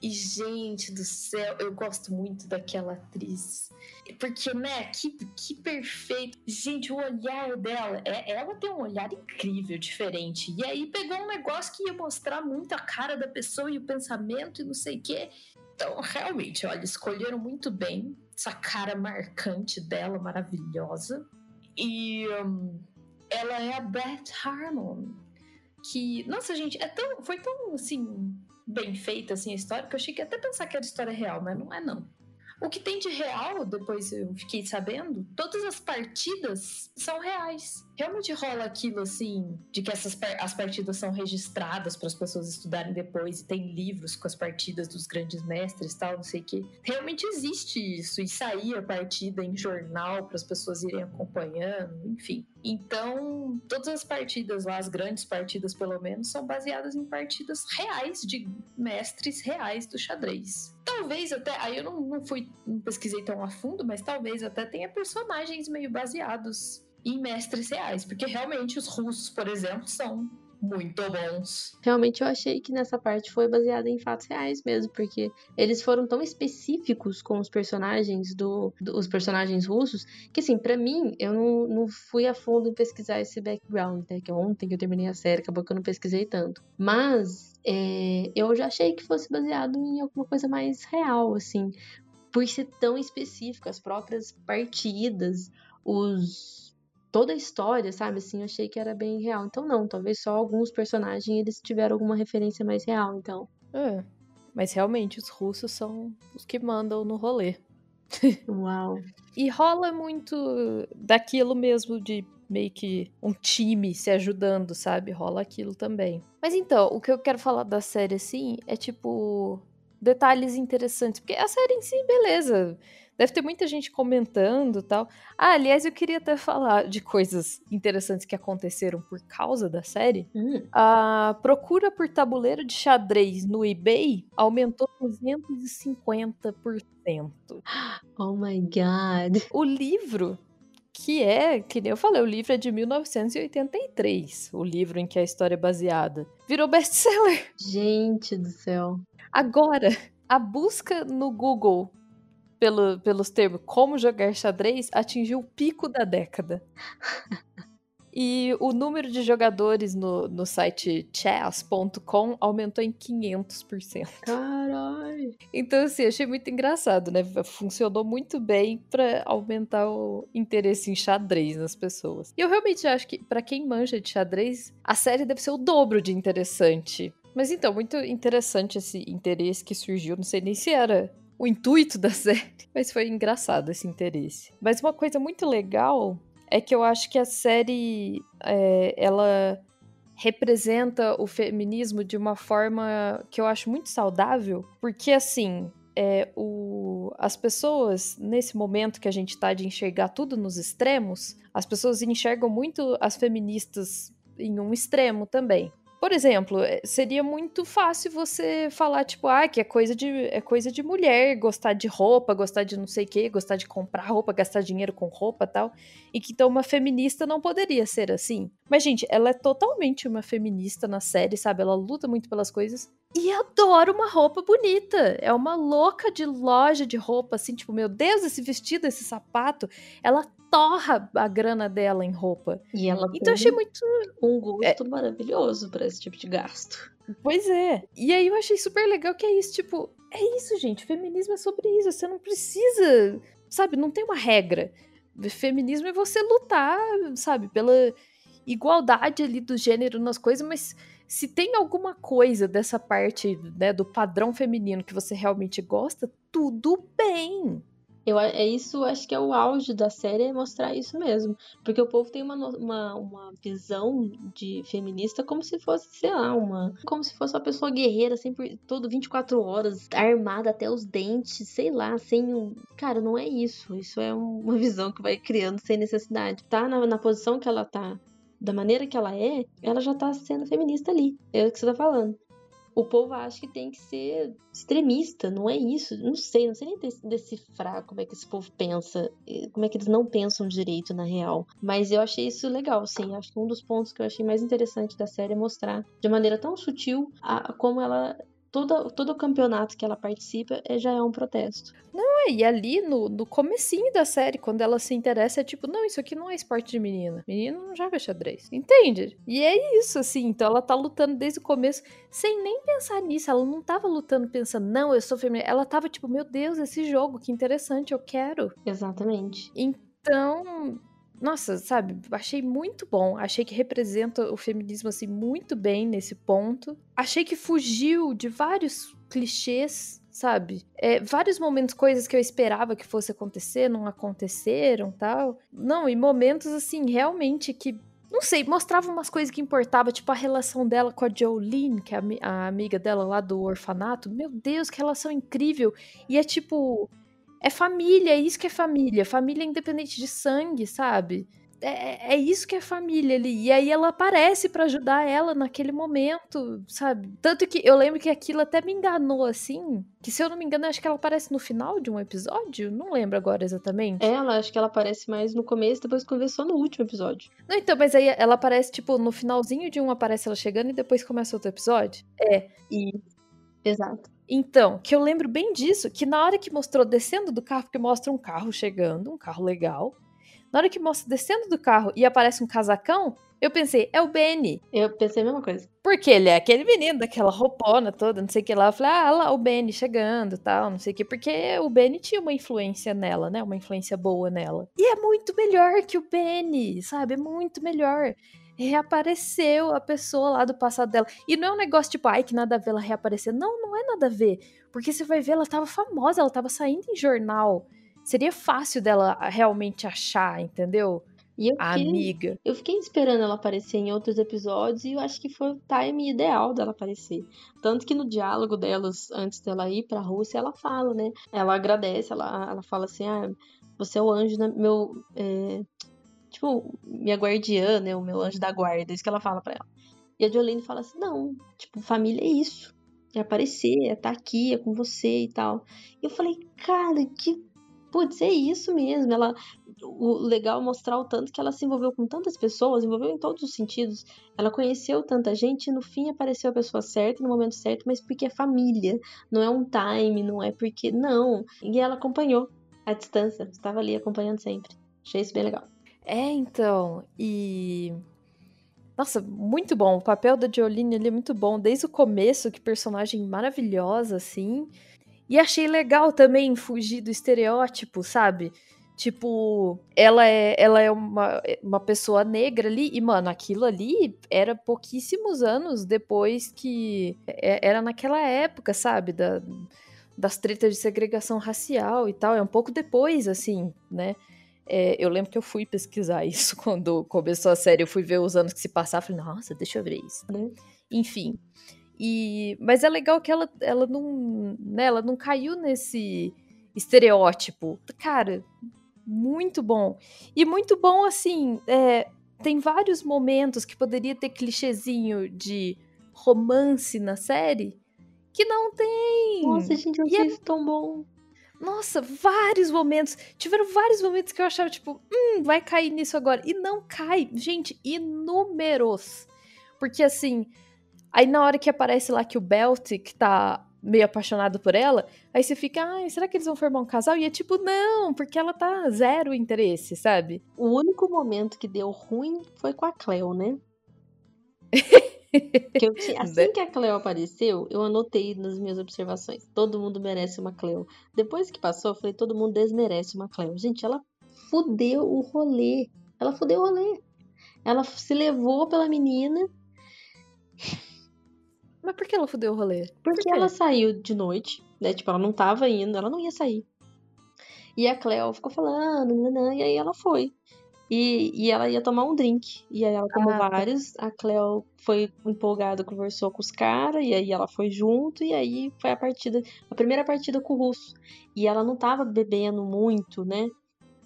E, gente do céu, eu gosto muito daquela atriz. Porque, né, que, que perfeito. Gente, o olhar dela, é, ela tem um olhar incrível, diferente. E aí pegou um negócio que ia mostrar muito a cara da pessoa e o pensamento e não sei o quê. Então, realmente, olha, escolheram muito bem essa cara marcante dela, maravilhosa. E um, ela é a Beth Harmon. Que, nossa, gente, é tão, foi tão, assim, bem feita assim a história, que eu achei que até pensar que era história real, mas não é não. O que tem de real, depois eu fiquei sabendo, todas as partidas são reais. Realmente rola aquilo assim, de que essas as partidas são registradas para as pessoas estudarem depois e tem livros com as partidas dos grandes mestres tal, não sei o que. Realmente existe isso e saía partida em jornal para as pessoas irem acompanhando, enfim. Então, todas as partidas lá, as grandes partidas pelo menos, são baseadas em partidas reais de mestres reais do xadrez. Talvez até, aí eu não, não fui, não pesquisei tão a fundo, mas talvez até tenha personagens meio baseados em mestres reais, porque realmente os russos, por exemplo, são muito bons. Realmente eu achei que nessa parte foi baseada em fatos reais mesmo, porque eles foram tão específicos com os personagens do, do os personagens russos, que assim, para mim, eu não, não fui a fundo em pesquisar esse background, né? Que ontem que eu terminei a série, acabou que eu não pesquisei tanto. Mas é, eu já achei que fosse baseado em alguma coisa mais real, assim, por ser tão específico, as próprias partidas, os toda a história, sabe? Assim, eu achei que era bem real. Então não, talvez só alguns personagens eles tiveram alguma referência mais real, então. É. Mas realmente os russos são os que mandam no rolê. Uau. e rola muito daquilo mesmo de meio que um time se ajudando, sabe? Rola aquilo também. Mas então, o que eu quero falar da série assim é tipo detalhes interessantes, porque a série em si, beleza Deve ter muita gente comentando tal. Ah, aliás, eu queria até falar de coisas interessantes que aconteceram por causa da série. Hum. A procura por tabuleiro de xadrez no eBay aumentou 250%. Oh my god. O livro Que é, que nem eu falei, o livro é de 1983, o livro em que a história é baseada. Virou best-seller. Gente do céu. Agora, a busca no Google pelo, pelos termos como jogar xadrez atingiu o pico da década. *laughs* E o número de jogadores no, no site chess.com aumentou em 500%. Caralho! Então, assim, achei muito engraçado, né? Funcionou muito bem para aumentar o interesse em xadrez nas pessoas. E eu realmente acho que, para quem manja de xadrez, a série deve ser o dobro de interessante. Mas então, muito interessante esse interesse que surgiu. Não sei nem se era o intuito da *laughs* série, mas foi engraçado esse interesse. Mas uma coisa muito legal é que eu acho que a série é, ela representa o feminismo de uma forma que eu acho muito saudável, porque assim. É, o, as pessoas, nesse momento que a gente tá de enxergar tudo nos extremos, as pessoas enxergam muito as feministas em um extremo também. Por exemplo, é, seria muito fácil você falar, tipo, ah, que é coisa de, é coisa de mulher gostar de roupa, gostar de não sei o quê, gostar de comprar roupa, gastar dinheiro com roupa tal. E que então uma feminista não poderia ser assim. Mas, gente, ela é totalmente uma feminista na série, sabe? Ela luta muito pelas coisas. E adora uma roupa bonita. É uma louca de loja de roupa, assim, tipo, meu Deus, esse vestido, esse sapato. Ela torra a grana dela em roupa. E ela então achei muito um gosto é... maravilhoso para esse tipo de gasto. Pois é. E aí eu achei super legal que é isso, tipo, é isso, gente. Feminismo é sobre isso. Você não precisa, sabe, não tem uma regra. Feminismo é você lutar, sabe, pela igualdade ali do gênero nas coisas, mas se tem alguma coisa dessa parte, né, do padrão feminino que você realmente gosta, tudo bem. Eu, é isso, acho que é o auge da série, é mostrar isso mesmo. Porque o povo tem uma, uma, uma visão de feminista como se fosse, sei lá, uma. Como se fosse uma pessoa guerreira, sempre, todo 24 horas, armada até os dentes, sei lá, sem um. Cara, não é isso. Isso é uma *laughs* visão que vai criando sem necessidade. Tá na, na posição que ela tá, da maneira que ela é, ela já tá sendo feminista ali. É o que você tá falando o povo acha que tem que ser extremista, não é isso? Não sei, não sei nem decifrar como é que esse povo pensa, como é que eles não pensam direito na real. Mas eu achei isso legal, sim. Acho que um dos pontos que eu achei mais interessante da série é mostrar de maneira tão sutil a, como ela todo, todo campeonato que ela participa é, já é um protesto. Não, e ali no, no comecinho da série, quando ela se interessa, é tipo, não, isso aqui não é esporte de menina. Menino não joga xadrez. Entende? E é isso, assim. Então ela tá lutando desde o começo, sem nem pensar nisso. Ela não tava lutando pensando, não, eu sou feminina. Ela tava tipo, meu Deus, esse jogo, que interessante, eu quero. Exatamente. Então, nossa, sabe, achei muito bom. Achei que representa o feminismo assim muito bem nesse ponto. Achei que fugiu de vários clichês, sabe? É, vários momentos, coisas que eu esperava que fosse acontecer, não aconteceram, tal. Não, e momentos assim realmente que não sei, mostrava umas coisas que importava, tipo a relação dela com a Jolene, que é a, a amiga dela lá do orfanato. Meu Deus, que relação incrível. E é tipo, é família, é isso que é família. Família independente de sangue, sabe? É, é isso que é família ali. E aí ela aparece para ajudar ela naquele momento, sabe? Tanto que eu lembro que aquilo até me enganou, assim. Que se eu não me engano, acho que ela aparece no final de um episódio. Não lembro agora exatamente. Ela, acho que ela aparece mais no começo, depois conversou no último episódio. Não, então, mas aí ela aparece, tipo, no finalzinho de um aparece ela chegando e depois começa outro episódio. É. E. Exato. Então, que eu lembro bem disso, que na hora que mostrou descendo do carro, porque mostra um carro chegando, um carro legal. Na hora que mostra descendo do carro e aparece um casacão, eu pensei, é o Benny. Eu pensei a mesma coisa. Porque ele é aquele menino daquela roupona toda, não sei o que lá. Eu falei, ah, lá o Benny chegando tal, não sei o que. Porque o Benny tinha uma influência nela, né? Uma influência boa nela. E é muito melhor que o Benny, sabe? É muito melhor reapareceu a pessoa lá do passado dela. E não é um negócio tipo, ai, que nada a ver ela reaparecer. Não, não é nada a ver. Porque você vai ver, ela tava famosa, ela tava saindo em jornal. Seria fácil dela realmente achar, entendeu? E eu a fiquei, amiga. Eu fiquei esperando ela aparecer em outros episódios e eu acho que foi o time ideal dela aparecer. Tanto que no diálogo delas, antes dela ir pra Rússia, ela fala, né? Ela agradece, ela, ela fala assim: ah, você é o anjo, né? meu. É, tipo, minha guardiã, né? O meu anjo da guarda, isso que ela fala pra ela. E a Jolene fala assim: não, tipo, família é isso. É aparecer, é estar tá aqui, é com você e tal. E eu falei, cara, que putz, é isso mesmo. Ela, o legal é mostrar o tanto que ela se envolveu com tantas pessoas, envolveu em todos os sentidos. Ela conheceu tanta gente e no fim apareceu a pessoa certa no momento certo, mas porque é família, não é um time, não é porque não. E ela acompanhou à distância, estava ali acompanhando sempre. Achei isso bem legal. É, então, e nossa, muito bom. O papel da Jolene ali é muito bom. Desde o começo, que personagem maravilhosa, assim. E achei legal também fugir do estereótipo, sabe? Tipo, ela é, ela é uma, uma pessoa negra ali, e, mano, aquilo ali era pouquíssimos anos depois que. É, era naquela época, sabe? Da, das tretas de segregação racial e tal. É um pouco depois, assim, né? É, eu lembro que eu fui pesquisar *laughs* isso quando começou a série. Eu fui ver os anos que se passaram. Falei, nossa, deixa eu ver isso. Né? Enfim. E, mas é legal que ela, ela, não, né, ela não caiu nesse estereótipo. Cara, muito bom. E muito bom, assim, é, tem vários momentos que poderia ter clichêzinho de romance na série que não tem. Nossa, gente, eu achei é... tão bom. Nossa, vários momentos. Tiveram vários momentos que eu achava, tipo, hum, vai cair nisso agora. E não cai. Gente, inúmeros. Porque assim, aí na hora que aparece lá que o Beltic tá meio apaixonado por ela, aí você fica, ai, será que eles vão formar um casal? E é tipo, não, porque ela tá zero interesse, sabe? O único momento que deu ruim foi com a Cleo, né? *laughs* Que tinha, *laughs* assim né? que a Cleo apareceu, eu anotei nas minhas observações. Todo mundo merece uma Cleo. Depois que passou, eu falei, todo mundo desmerece uma Cleo. Gente, ela fudeu o rolê. Ela fudeu o rolê. Ela se levou pela menina. Mas por que ela fudeu o rolê? Porque por ela saiu de noite, né? Tipo, ela não tava indo, ela não ia sair. E a Cleo ficou falando, e aí ela foi. E, e ela ia tomar um drink. E aí ela tomou ah, tá. vários. A Cleo foi empolgada, conversou com os caras. E aí ela foi junto. E aí foi a partida. A primeira partida com o russo. E ela não tava bebendo muito, né?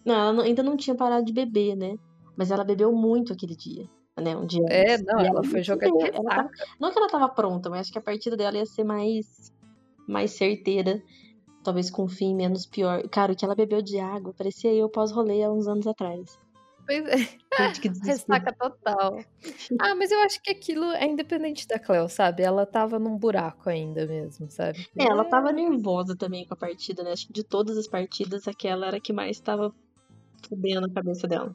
Não, ela não, ainda não tinha parado de beber, né? Mas ela bebeu muito aquele dia. Né, um dia é, não, ela, ela, foi jogar ela tava, Não que ela tava pronta, mas acho que a partida dela ia ser mais, mais certeira talvez com um fim menos pior. Cara, o que ela bebeu de água parecia eu pós-rolê há uns anos atrás. Pois é. *laughs* Ressaca total. Ah, mas eu acho que aquilo é independente da Cleo, sabe? Ela tava num buraco ainda mesmo, sabe? É, ela tava nervosa também com a partida, né? Acho que de todas as partidas, aquela era a que mais tava fudendo a cabeça dela.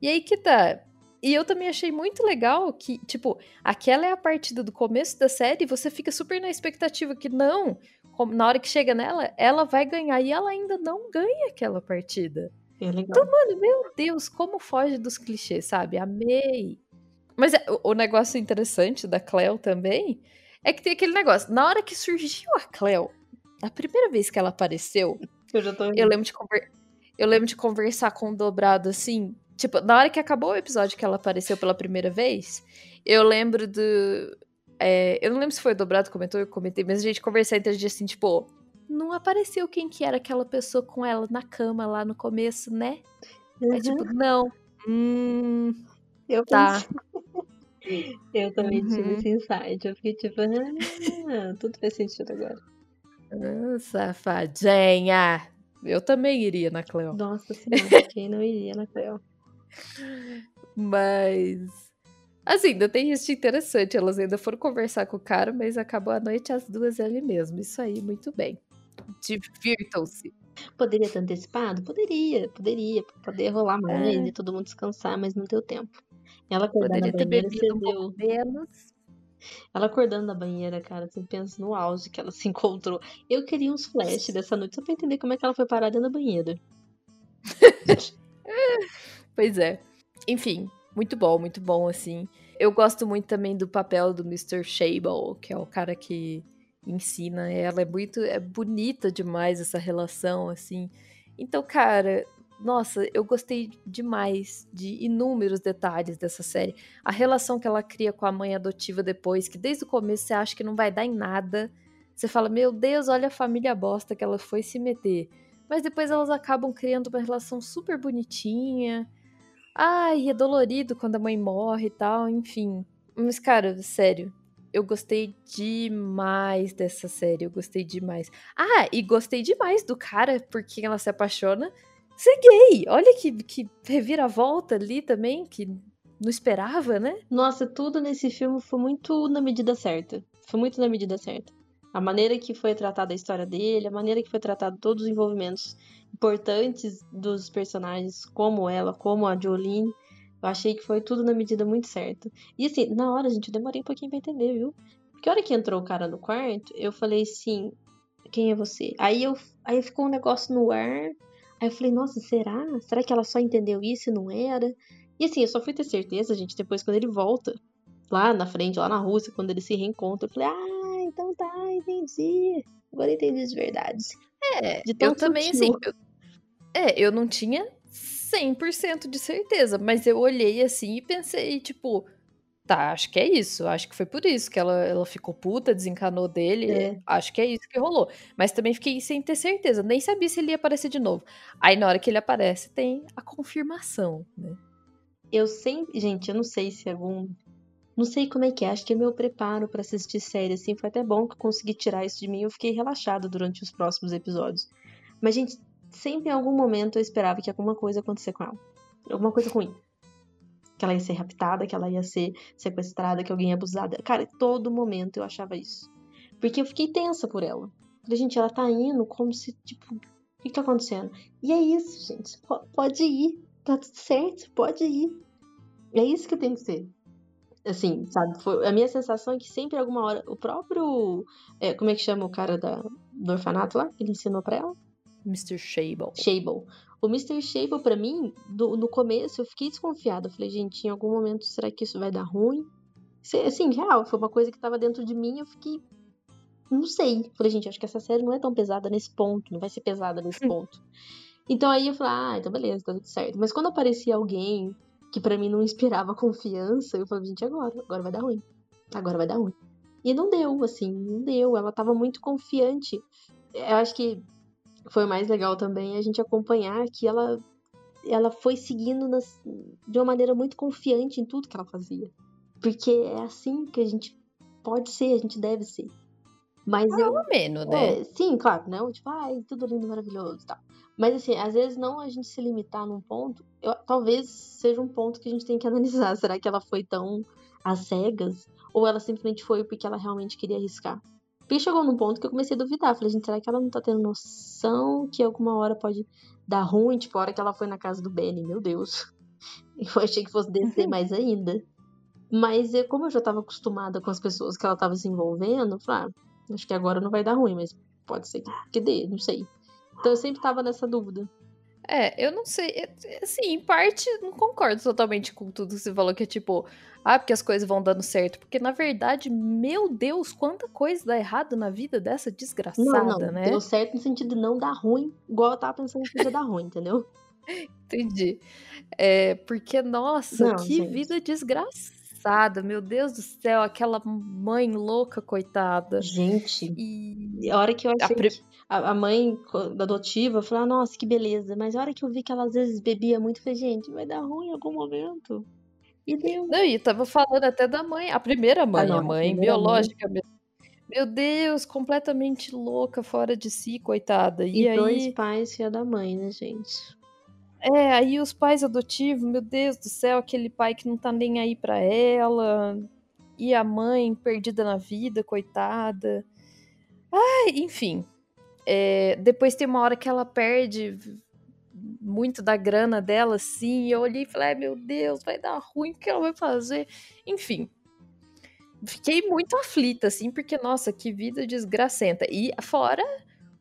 E aí que tá. E eu também achei muito legal que, tipo, aquela é a partida do começo da série e você fica super na expectativa que não, na hora que chega nela, ela vai ganhar e ela ainda não ganha aquela partida. É. Então, mano, meu Deus, como foge dos clichês, sabe? Amei. Mas é, o, negócio interessante da Cleo também é que tem aquele negócio. Na hora que surgiu a Cleo, a primeira vez que ela apareceu, eu, já tô eu lembro de conver... eu lembro de conversar com o dobrado assim. Tipo, na hora que acabou o episódio que ela apareceu pela primeira vez, eu lembro do. É, eu não lembro se foi o dobrado que comentou, eu comentei, mas a gente conversou entre a gente assim, tipo, não apareceu quem que era aquela pessoa com ela na cama lá no começo, né? Uhum. É tipo, não. Hum, eu tá. *laughs* eu também uhum. tive esse insight. Eu fiquei tipo, ah, tudo faz sentido agora. Ah, safadinha. Eu também iria na Cleo. Nossa senhora, *laughs* quem não iria na Cleo? Mas. Assim, ainda tem isso de interessante. Elas ainda foram conversar com o cara, mas acabou a noite às duas ali mesmo. Isso aí, muito bem. Divirtam-se. Poderia ter antecipado? Poderia, poderia. Poder rolar mais é. e todo mundo descansar, mas não deu tempo. Ela acordando Poderia na banheira, você um menos. Ela acordando na banheira, cara, você pensa no auge que ela se encontrou. Eu queria uns flash dessa noite só pra entender como é que ela foi parada na banheira. *laughs* pois é. Enfim, muito bom, muito bom, assim. Eu gosto muito também do papel do Mr. Shable, que é o cara que ensina ela. É muito. É bonita demais essa relação, assim. Então, cara, nossa, eu gostei demais de inúmeros detalhes dessa série. A relação que ela cria com a mãe adotiva depois, que desde o começo você acha que não vai dar em nada. Você fala, meu Deus, olha a família bosta que ela foi se meter. Mas depois elas acabam criando uma relação super bonitinha. Ai, é dolorido quando a mãe morre e tal, enfim. Mas, cara, sério, eu gostei demais dessa série, eu gostei demais. Ah, e gostei demais do cara por quem ela se apaixona ser gay. Olha que, que reviravolta ali também, que não esperava, né? Nossa, tudo nesse filme foi muito na medida certa. Foi muito na medida certa. A maneira que foi tratada a história dele, a maneira que foi tratado todos os envolvimentos importantes dos personagens, como ela, como a Jolene. Eu achei que foi tudo na medida muito certa. E assim, na hora, gente, eu demorei um pouquinho pra entender, viu? Porque a hora que entrou o cara no quarto, eu falei assim, quem é você? Aí eu aí ficou um negócio no ar. Aí eu falei, nossa, será? Será que ela só entendeu isso e não era? E assim, eu só fui ter certeza, gente, depois quando ele volta lá na frente, lá na Rússia, quando ele se reencontra, eu falei, ah, então tá, entendi. Agora entendi as verdades. É, eu também, assim, eu, é, eu não tinha 100% de certeza, mas eu olhei assim e pensei, tipo, tá, acho que é isso. Acho que foi por isso que ela, ela ficou puta, desencanou dele. É. Acho que é isso que rolou. Mas também fiquei sem ter certeza. Nem sabia se ele ia aparecer de novo. Aí na hora que ele aparece, tem a confirmação, né? Eu sempre. Gente, eu não sei se algum. Não sei como é que é. Acho que é meu preparo para assistir série, assim. Foi até bom que eu consegui tirar isso de mim. Eu fiquei relaxada durante os próximos episódios. Mas, gente, sempre em algum momento eu esperava que alguma coisa acontecesse com ela. Alguma coisa ruim. Que ela ia ser raptada, que ela ia ser sequestrada, que alguém ia abusar dela. Cara, todo momento eu achava isso. Porque eu fiquei tensa por ela. Falei, gente, ela tá indo como se, tipo, o que tá acontecendo? E é isso, gente. Pode ir. Tá tudo certo, pode ir. É isso que tem que ser. Assim, sabe? Foi, a minha sensação é que sempre, alguma hora, o próprio. É, como é que chama o cara da, do orfanato lá? Ele ensinou pra ela? Mr. Shable. Shable. O Mr. Shable, para mim, do, no começo, eu fiquei desconfiada. Eu falei, gente, em algum momento, será que isso vai dar ruim? Assim, real, foi uma coisa que tava dentro de mim, eu fiquei. Não sei. Falei, gente, acho que essa série não é tão pesada nesse ponto, não vai ser pesada nesse *laughs* ponto. Então aí eu falei, ah, então beleza, tá tudo certo. Mas quando aparecia alguém que para mim não inspirava *laughs* confiança, eu falei, gente, agora, agora vai dar ruim. Agora vai dar ruim. E não deu, assim, não deu. Ela tava muito confiante. Eu acho que foi mais legal também a gente acompanhar que ela ela foi seguindo nas, de uma maneira muito confiante em tudo que ela fazia. Porque é assim que a gente pode ser, a gente deve ser. Mas Mais eu, ou menos, né? É, sim, claro, não, tipo, ai, tudo lindo, maravilhoso, tal. Mas assim, às vezes não a gente se limitar num ponto, eu, talvez seja um ponto que a gente tem que *laughs* analisar. Será que ela foi tão às cegas? Ou ela simplesmente foi porque ela realmente queria arriscar? Porque chegou num ponto que eu comecei a duvidar. Falei, gente, será que ela não tá tendo noção que alguma hora pode dar ruim? Tipo, a hora que ela foi na casa do Benny, meu Deus. *laughs* Eu achei que fosse descer *laughs* mais ainda. Mas eu, como eu já tava acostumada com as pessoas que ela tava se envolvendo, eu falei, ah, acho que agora não vai dar ruim, mas pode ser que dê, não sei. Então eu sempre tava nessa dúvida. É, eu não sei. É, é, assim, em parte, não concordo totalmente com tudo que você falou, que é tipo, ah, porque as coisas vão dando certo. Porque, na verdade, meu Deus, quanta coisa dá errado na vida dessa desgraçada, não, não, né? Deu certo no sentido de não dar ruim, igual eu tava pensando que ia dar ruim, entendeu? *laughs* Entendi. É, porque, nossa, não, que gente. vida desgraçada, meu Deus do céu, aquela mãe louca, coitada. Gente, e a hora que eu achei pre... que a mãe adotiva falou, ah, nossa, que beleza, mas a hora que eu vi que ela às vezes bebia muito, eu falei, gente, vai dar ruim em algum momento. E deu. Não, e tava falando até da mãe, a primeira mãe, ah, não, a mãe a biológica mãe. Meu Deus, completamente louca, fora de si, coitada. E, e aí... dois pais filha da mãe, né, gente? É, aí os pais adotivos, meu Deus do céu, aquele pai que não tá nem aí pra ela. E a mãe perdida na vida, coitada. Ai, enfim. É, depois tem uma hora que ela perde muito da grana dela, assim, e eu olhei e falei, meu Deus, vai dar ruim, o que ela vai fazer? Enfim, fiquei muito aflita, assim, porque, nossa, que vida desgracenta. E fora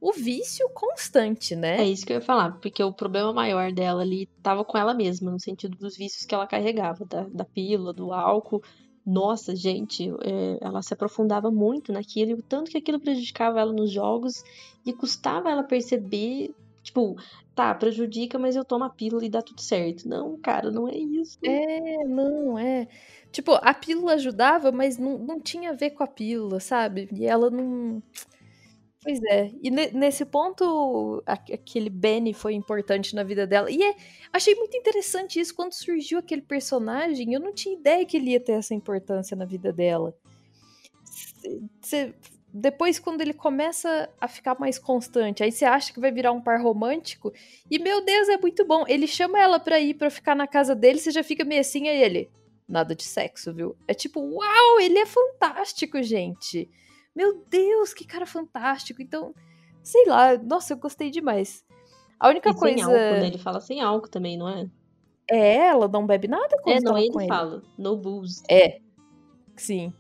o vício constante, né? É isso que eu ia falar, porque o problema maior dela ali tava com ela mesma, no sentido dos vícios que ela carregava, da, da pílula, do álcool. Nossa, gente, é, ela se aprofundava muito naquilo, e o tanto que aquilo prejudicava ela nos jogos e custava ela perceber Tipo, tá, prejudica, mas eu tomo a pílula e dá tudo certo. Não, cara, não é isso. É, não, é. Tipo, a pílula ajudava, mas não, não tinha a ver com a pílula, sabe? E ela não. Pois é. E nesse ponto, aquele Benny foi importante na vida dela. E é, achei muito interessante isso quando surgiu aquele personagem. Eu não tinha ideia que ele ia ter essa importância na vida dela. Você depois, quando ele começa a ficar mais constante, aí você acha que vai virar um par romântico. E, meu Deus, é muito bom. Ele chama ela pra ir pra ficar na casa dele, você já fica meio assim, aí ele. Nada de sexo, viu? É tipo, uau, ele é fantástico, gente. Meu Deus, que cara fantástico. Então, sei lá, nossa, eu gostei demais. A única E coisa. sem álcool, né? Ele fala sem álcool também, não é? É, ela não bebe nada quando É, não, ele com ele. fala. No booze. É, sim.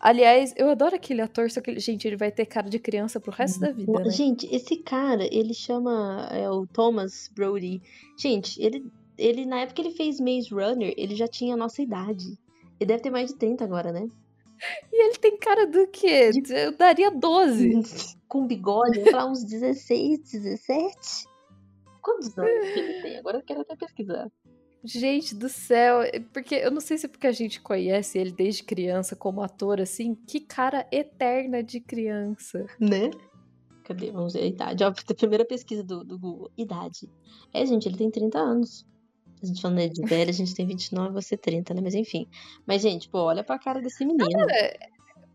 Aliás, eu adoro aquele ator, só que, ele- gente, ele vai ter cara de criança pro resto da vida, né? Gente, esse cara, ele chama é, o Thomas Brody. Gente, ele, ele, na época que ele fez Maze Runner, ele já tinha a nossa idade. Ele deve ter mais de 30 agora, né? E ele tem cara do quê? Eu daria 12. Com bigode, eu ia falar uns 16, 17. Quantos anos que ele tem? Agora eu quero até pesquisar. Gente do céu, é porque eu não sei se é porque a gente conhece ele desde criança como ator, assim, que cara eterna de criança. Né? Cadê? Vamos ver a idade. Ó, a primeira pesquisa do, do Google. Idade. É, gente, ele tem 30 anos. A gente falando de velho, a gente tem 29, você 30, né? Mas enfim. Mas, gente, pô, olha pra cara desse menino.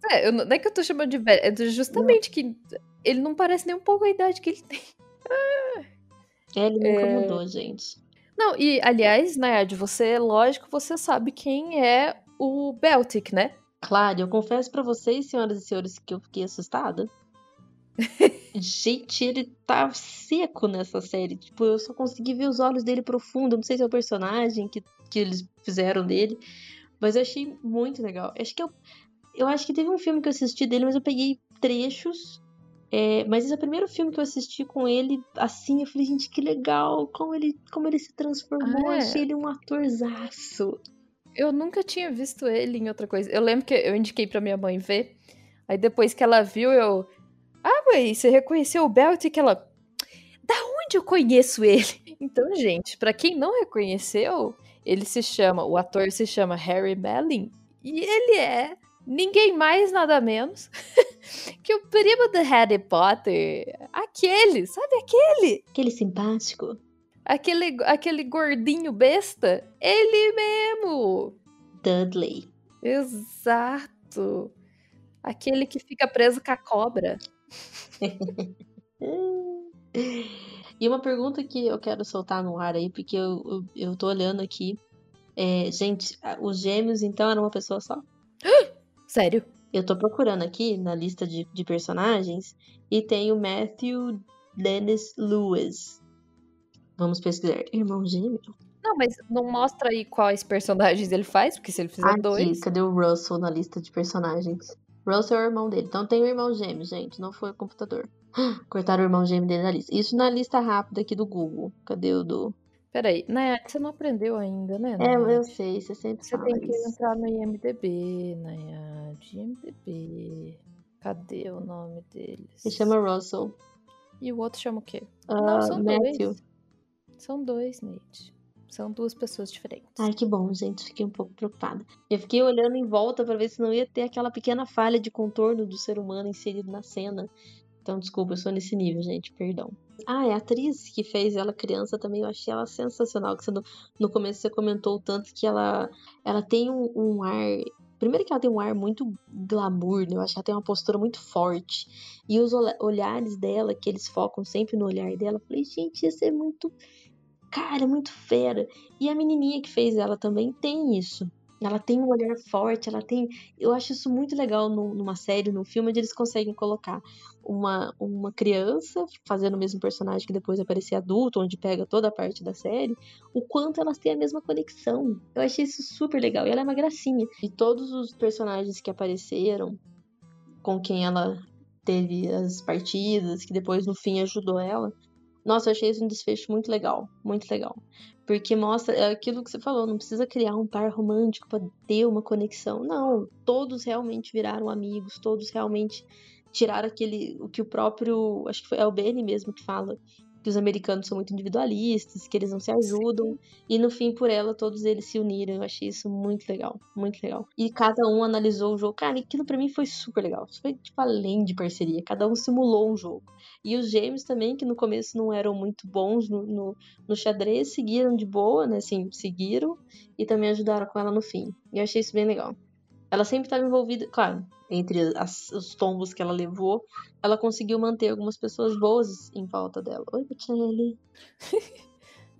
É, eu não não é que eu tô chamando de velho, é justamente que ele não parece nem um pouco a idade que ele tem. É, ele nunca É. mudou, gente. Não, e aliás, Nayad, você, lógico, você sabe quem é o Beltic, né? Claro, eu confesso pra vocês, senhoras e senhores, que eu fiquei assustada. Gente, ele tá seco nessa série. Tipo, eu só consegui ver os olhos dele profundo. Não sei se é o personagem que, que eles fizeram dele. Mas eu achei muito legal. Acho que eu, eu acho que teve um filme que eu assisti dele, mas eu peguei trechos. É, mas esse é o primeiro filme que eu assisti com ele, assim, eu falei, gente, que legal, como ele, como ele se transformou, Ah, é. achei ele um atorzaço. Eu nunca tinha visto ele em outra coisa. Eu lembro que eu indiquei pra minha mãe ver. Aí depois que ela viu, eu. Ah, mãe, você reconheceu o Beltic? Ela. Da onde eu conheço ele? *laughs* Então, gente, pra quem não reconheceu, ele se chama. O ator se chama Harry Melling. E ele é ninguém mais, nada menos *laughs* que o primo do Harry Potter. Aquele, sabe aquele? Aquele simpático. Aquele, aquele gordinho besta? Ele mesmo! Dudley. Exato. Aquele que fica preso com a cobra. E uma pergunta que eu quero soltar no ar aí, porque eu, eu, eu tô olhando aqui. É, gente, os gêmeos então eram uma pessoa só? *gasps* Sério? Eu tô procurando aqui na lista de, de personagens e tem o Matthew Dennis Lewis. Vamos pesquisar. Irmão gêmeo? Não, mas não mostra aí quais personagens ele faz, porque se ele fizer Aqui, dois. cadê o Russell na lista de personagens? Russell é o irmão dele. Então tem o irmão gêmeo, gente. Não foi o computador. *gasps* Cortaram o irmão gêmeo dele da lista. Isso na lista rápida aqui do Google. Cadê o do. Peraí, Nayad, você não aprendeu ainda, né? É, eu sei, você sempre Você tem que isso. entrar no IMDB, Nayad. IMDB. Cadê o nome deles? Se chama Russell. E o outro chama o quê? Ah, não, são Matthew. dois. São dois, Nate. São duas pessoas diferentes. Ai, que bom, gente. Fiquei um pouco preocupada. Eu fiquei olhando em volta pra ver se não ia ter aquela pequena falha de contorno do ser humano inserido na cena. Então, desculpa, eu sou nesse nível, gente. Perdão. Ah, é a atriz que fez ela criança também. Eu achei ela sensacional. Que no, no começo você comentou tanto que ela, ela tem um, um ar. Primeiro que ela tem um ar muito glamour, né? Eu acho que ela tem uma postura muito forte. E os olha- olhares dela, que eles focam sempre no olhar dela, eu falei, gente, isso é muito. Cara, é muito fera. E a menininha que fez ela também tem isso. Ela tem um olhar forte, ela tem. Eu acho isso muito legal num- numa série, num filme, onde eles conseguem colocar uma, uma criança fazendo o mesmo personagem que depois aparecer adulto, onde pega toda a parte da série, o quanto elas têm a mesma conexão. Eu achei isso super legal. E ela é uma gracinha. E todos os personagens que apareceram, com quem ela teve as partidas, que depois no fim ajudou ela. Nossa, eu achei isso um desfecho muito legal, muito legal. Porque mostra é aquilo que você falou, não precisa criar um par romântico pra ter uma conexão. Não, todos realmente viraram amigos, todos realmente tiraram aquele o que o próprio, acho que foi é o Benny mesmo que fala que os americanos são muito individualistas, que eles não se ajudam e no fim por ela todos eles se uniram. Eu achei isso muito legal, muito legal. E cada um analisou o jogo. Cara, aquilo pra mim foi super legal. Isso foi tipo além de parceria, cada um simulou um jogo. E os gêmeos também, que no começo não eram muito bons no, no, no xadrez, seguiram de boa, né? Assim, seguiram e também ajudaram com ela no fim. E eu achei isso bem legal. Ela sempre estava envolvida, claro, entre as, os tombos que ela levou, ela conseguiu manter algumas pessoas boas em volta dela. Oi, Bocelli. *laughs*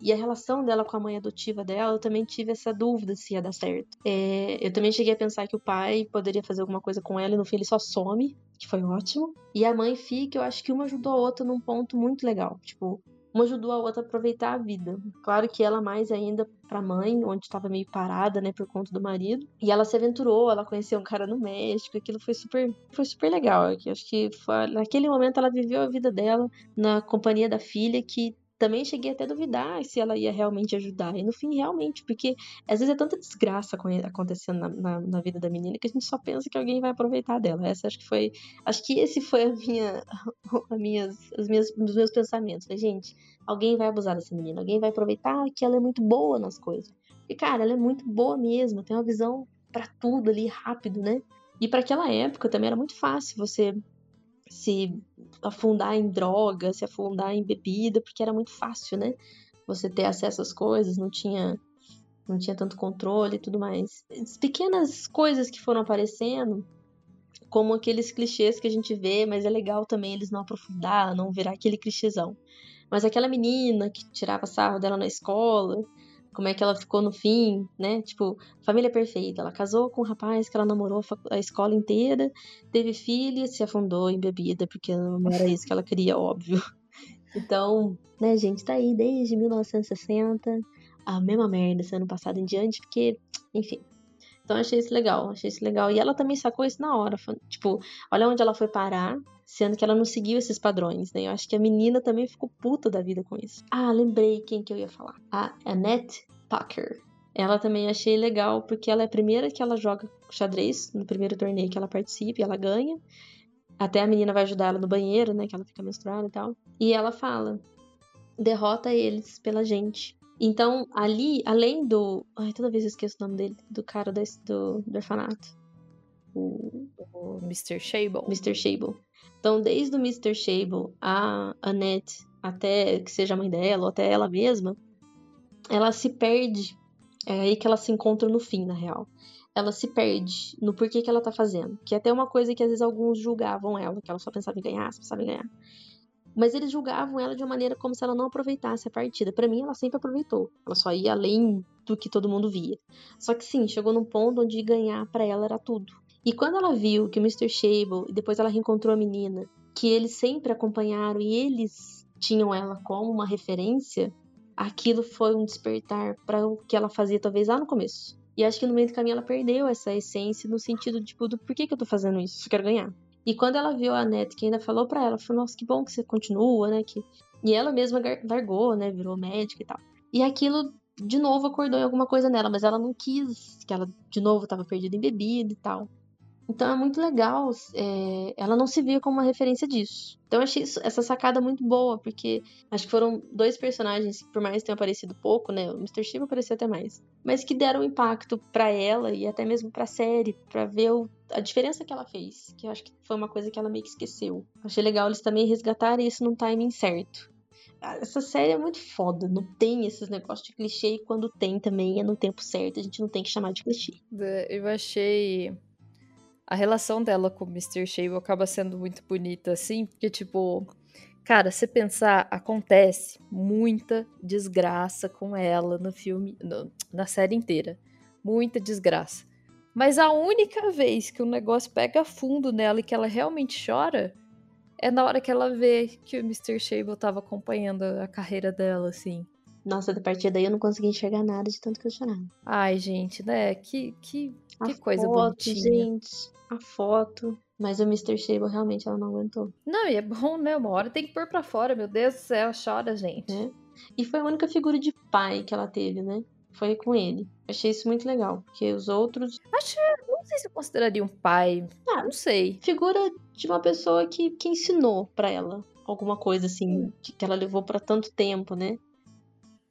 E a relação dela com a mãe adotiva dela, eu também tive essa dúvida se ia dar certo. É, eu também cheguei a pensar que o pai poderia fazer alguma coisa com ela e no fim ele só some, que foi ótimo. E a mãe fica, eu acho que uma ajudou a outra num ponto muito legal. Tipo, uma ajudou a outra a aproveitar a vida. Claro que ela mais ainda pra mãe, onde estava meio parada, né, por conta do marido. E ela se aventurou, ela conheceu um cara no México, aquilo foi super, foi super legal. Acho que foi, naquele momento ela viveu a vida dela na companhia da filha, que também cheguei até a duvidar se ela ia realmente ajudar. E no fim, realmente, porque às vezes é tanta desgraça acontecendo na, na, na, vida da menina que a gente só pensa que alguém vai aproveitar dela. Essa acho que foi. Acho que esse foi a minha, *laughs* a minhas, as minhas, dos meus pensamentos. Falei, gente, alguém vai abusar dessa menina, alguém vai aproveitar que ela é muito boa nas coisas. E, cara, ela é muito boa mesmo, tem uma visão para tudo ali rápido, né? E para aquela época também era muito fácil você se afundar em droga, se afundar em bebida, porque era muito fácil, né? Você ter acesso às coisas, não tinha não tinha tanto controle e tudo mais. As pequenas coisas que foram aparecendo, como aqueles clichês que a gente vê, mas é legal também eles não aprofundar, não virar aquele clichêzão. Mas aquela menina que tirava sarro dela na escola, como é que ela ficou no fim, né? Tipo, família perfeita. Ela casou com um rapaz que ela namorou a escola inteira, teve filha, se afundou em bebida, porque não era isso que ela queria, óbvio. *laughs* Então, né, gente, tá aí desde 1960, a mesma merda, sendo passado em diante, porque, enfim. Então, achei isso legal, achei isso legal. E ela também sacou isso na hora. Tipo, olha onde ela foi parar, sendo que ela não seguiu esses padrões, né? Eu acho que a menina também ficou puta da vida com isso. Ah, lembrei quem que eu ia falar. A Annette Packer. Ela também achei legal porque ela é a primeira que ela joga xadrez no primeiro torneio que ela participa e ela ganha. Até a menina vai ajudar ela no banheiro, né? Que ela fica menstruada e tal. E ela fala: derrota eles pela gente. Então, ali, além do. Ai, toda vez eu esqueço o nome dele, do cara do, do orfanato. O, o Mr. Shable. Mr. Shable. Então, desde o Mr. Shable, a Annette, até que seja a mãe dela, ou até ela mesma, ela se perde. É aí que ela se encontra no fim, na real. Ela se perde no porquê que ela tá fazendo. Que é até uma coisa que às vezes alguns julgavam ela, que ela só pensava em ganhar, só pensava em ganhar. Mas eles julgavam ela de uma maneira como se ela não aproveitasse a partida. Para mim, ela sempre aproveitou. Ela só ia além do que todo mundo via. Só que sim, chegou num ponto onde ganhar para ela era tudo. E quando ela viu que o Mr. Shable, e depois ela reencontrou a menina, que eles sempre acompanharam e eles tinham ela como uma referência, aquilo foi um despertar para o que ela fazia talvez lá no começo. E acho que no meio do caminho ela perdeu essa essência no sentido tipo do por que, que eu tô fazendo isso? Eu quero ganhar. E quando ela viu a Annette, que ainda falou para ela, falou, nossa, que bom que você continua, né? Que... E ela mesma largou, né? Virou médica e tal. E aquilo de novo acordou em alguma coisa nela, mas ela não quis, que ela de novo estava perdida em bebida e tal. Então é muito legal, é, ela não se via como uma referência disso. Então eu achei isso, essa sacada muito boa, porque acho que foram dois personagens que, por mais tenham aparecido pouco, né? O Mr. Steve apareceu até mais, mas que deram impacto para ela e até mesmo pra série, para ver o, a diferença que ela fez, que eu acho que foi uma coisa que ela meio que esqueceu. Achei legal eles também resgatarem isso num timing certo. Ah, essa série é muito foda, não tem esses negócios de clichê e quando tem também é no tempo certo, a gente não tem que chamar de clichê. Eu achei a relação dela com o Mr. Shable acaba sendo muito bonita, assim, porque, tipo, cara, se pensar, acontece muita desgraça com ela no filme, no, na série inteira. Muita desgraça. Mas a única vez que o negócio pega fundo nela e que ela realmente chora é na hora que ela vê que o Mr. Shable tava acompanhando a carreira dela, assim. Nossa, da partir daí eu não consegui enxergar nada de tanto que eu chorava. Ai, gente, né? Que, que, que coisa foto, bonitinha. gente a foto. Mas o Mr. Shable realmente ela não aguentou. Não, e é bom, né? Uma hora tem que pôr pra fora, meu Deus do céu, chora, gente. É. E foi a única figura de pai que ela teve, né? Foi com ele. Achei isso muito legal, porque os outros. Acho, não sei se eu consideraria um pai. Ah, não sei. Figura de uma pessoa que, que ensinou para ela alguma coisa assim, que, que ela levou para tanto tempo, né?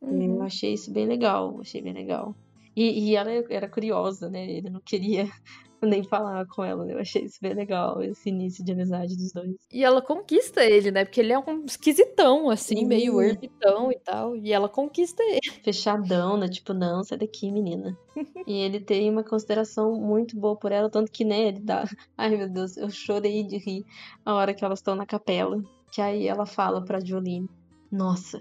Uhum. Eu achei isso bem legal, achei bem legal. E, e ela era curiosa, né? Ele não queria *laughs* nem falar com ela. né? Eu achei isso bem legal, esse início de amizade dos dois. E ela conquista ele, né? Porque ele é um esquisitão, assim, Sim. meio ermitão e tal. E ela conquista ele. *laughs* Fechadão, né? Tipo, não, sai daqui, menina. e ele tem uma consideração muito boa por ela, tanto que, né, ele dá. *laughs* Ai, meu Deus, eu chorei de rir a hora que elas estão na capela. Que aí ela fala pra Jolene: Nossa,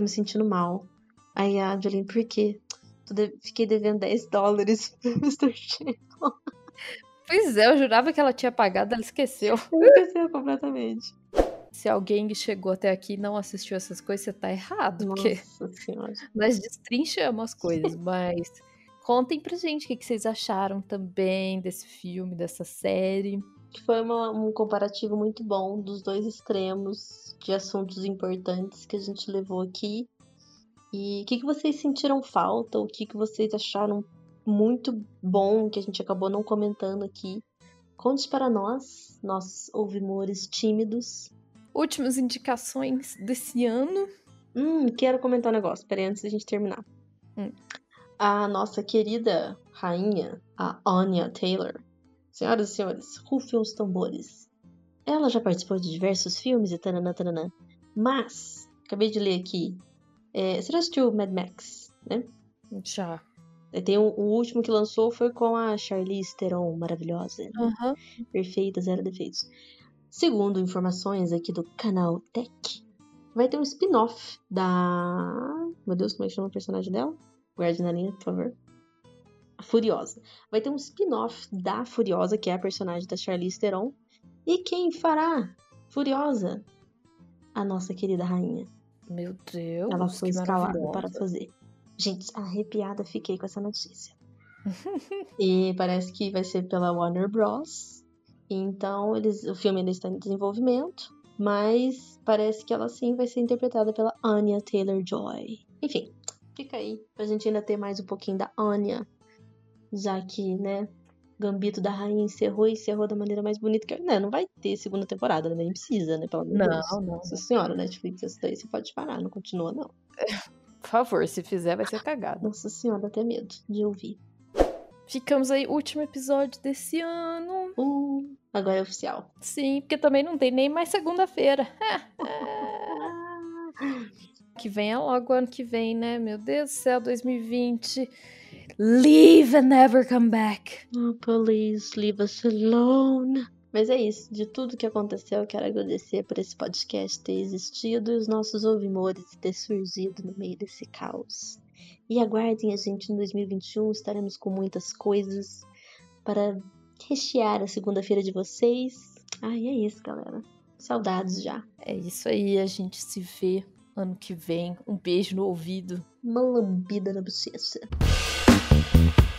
tô me sentindo mal. Aí a Jolene, por quê? De- Fiquei devendo 10 dólares *laughs* pro Mr. Chen. Pois é, eu jurava que ela tinha pagado, ela esqueceu. *laughs* Esqueceu completamente. Se alguém chegou até aqui e não assistiu essas coisas, você tá errado. Porque Nossa senhora. nós destrinchamos as coisas, *laughs* mas contem pra gente o que vocês acharam também desse filme, dessa série. Que foi uma- um comparativo muito bom dos dois extremos de assuntos importantes que a gente levou aqui. E o que, que vocês sentiram falta? O que, que vocês acharam muito bom que a gente acabou não comentando aqui? Conte para nós, nós ouvimores tímidos. Últimas indicações desse ano. Hum, quero comentar um negócio, peraí, antes da gente terminar. Hum. A nossa querida rainha, a Anya Taylor. Senhoras e senhores, rufem os tambores. Ela já participou de diversos filmes e tananã, tananã. Mas, acabei de ler aqui. É, você já assistiu Mad Max, né? Já. Tem um- o último que lançou foi com a Charlize Theron, maravilhosa, Aham. perfeita, zero defeitos. Segundo informações aqui do canal Tech, vai ter um spin-off da. Meu Deus, como é que chama o personagem dela? Guarde na linha, por favor. Furiosa. Vai ter um spin-off da Furiosa, que é a personagem da Charlize Theron. E quem fará Furiosa? A nossa querida rainha. Meu Deus. Ela foi escalada para fazer. Gente, arrepiada fiquei com essa notícia. *laughs* e parece que vai ser pela Warner Bros. Então, eles, o filme ainda está em desenvolvimento, mas parece que ela sim vai ser interpretada pela Anya Taylor-Joy. Enfim, fica aí pra gente ainda ter mais um pouquinho da Anya, já que, né, Gambito da Rainha encerrou e encerrou da maneira mais bonita que, né, não vai ter segunda temporada, né, nem precisa, né, pelo Não, Deus. não. Nossa senhora, Netflix, isso daí você pode parar, não continua não. Por favor, se fizer, vai ser cagado. Nossa senhora, dá até medo de ouvir. Ficamos aí, último episódio desse ano. Uh, agora é oficial. Sim, porque também não tem nem mais segunda-feira. *laughs* *laughs* que venha logo ano que vem, né? Meu Deus do céu, 2020. Leave and never come back. Oh, please leave us alone. Mas é isso. De tudo que aconteceu, eu quero agradecer por esse podcast ter existido e os nossos ouvimores ter surgido no meio desse caos. E aguardem a gente em 2021, estaremos com muitas coisas para rechear a segunda-feira de vocês. Ai, é isso, galera. Saudades já. É isso aí, a gente se vê ano que vem. Um beijo no ouvido. Uma lambida na bochecha. Thank you.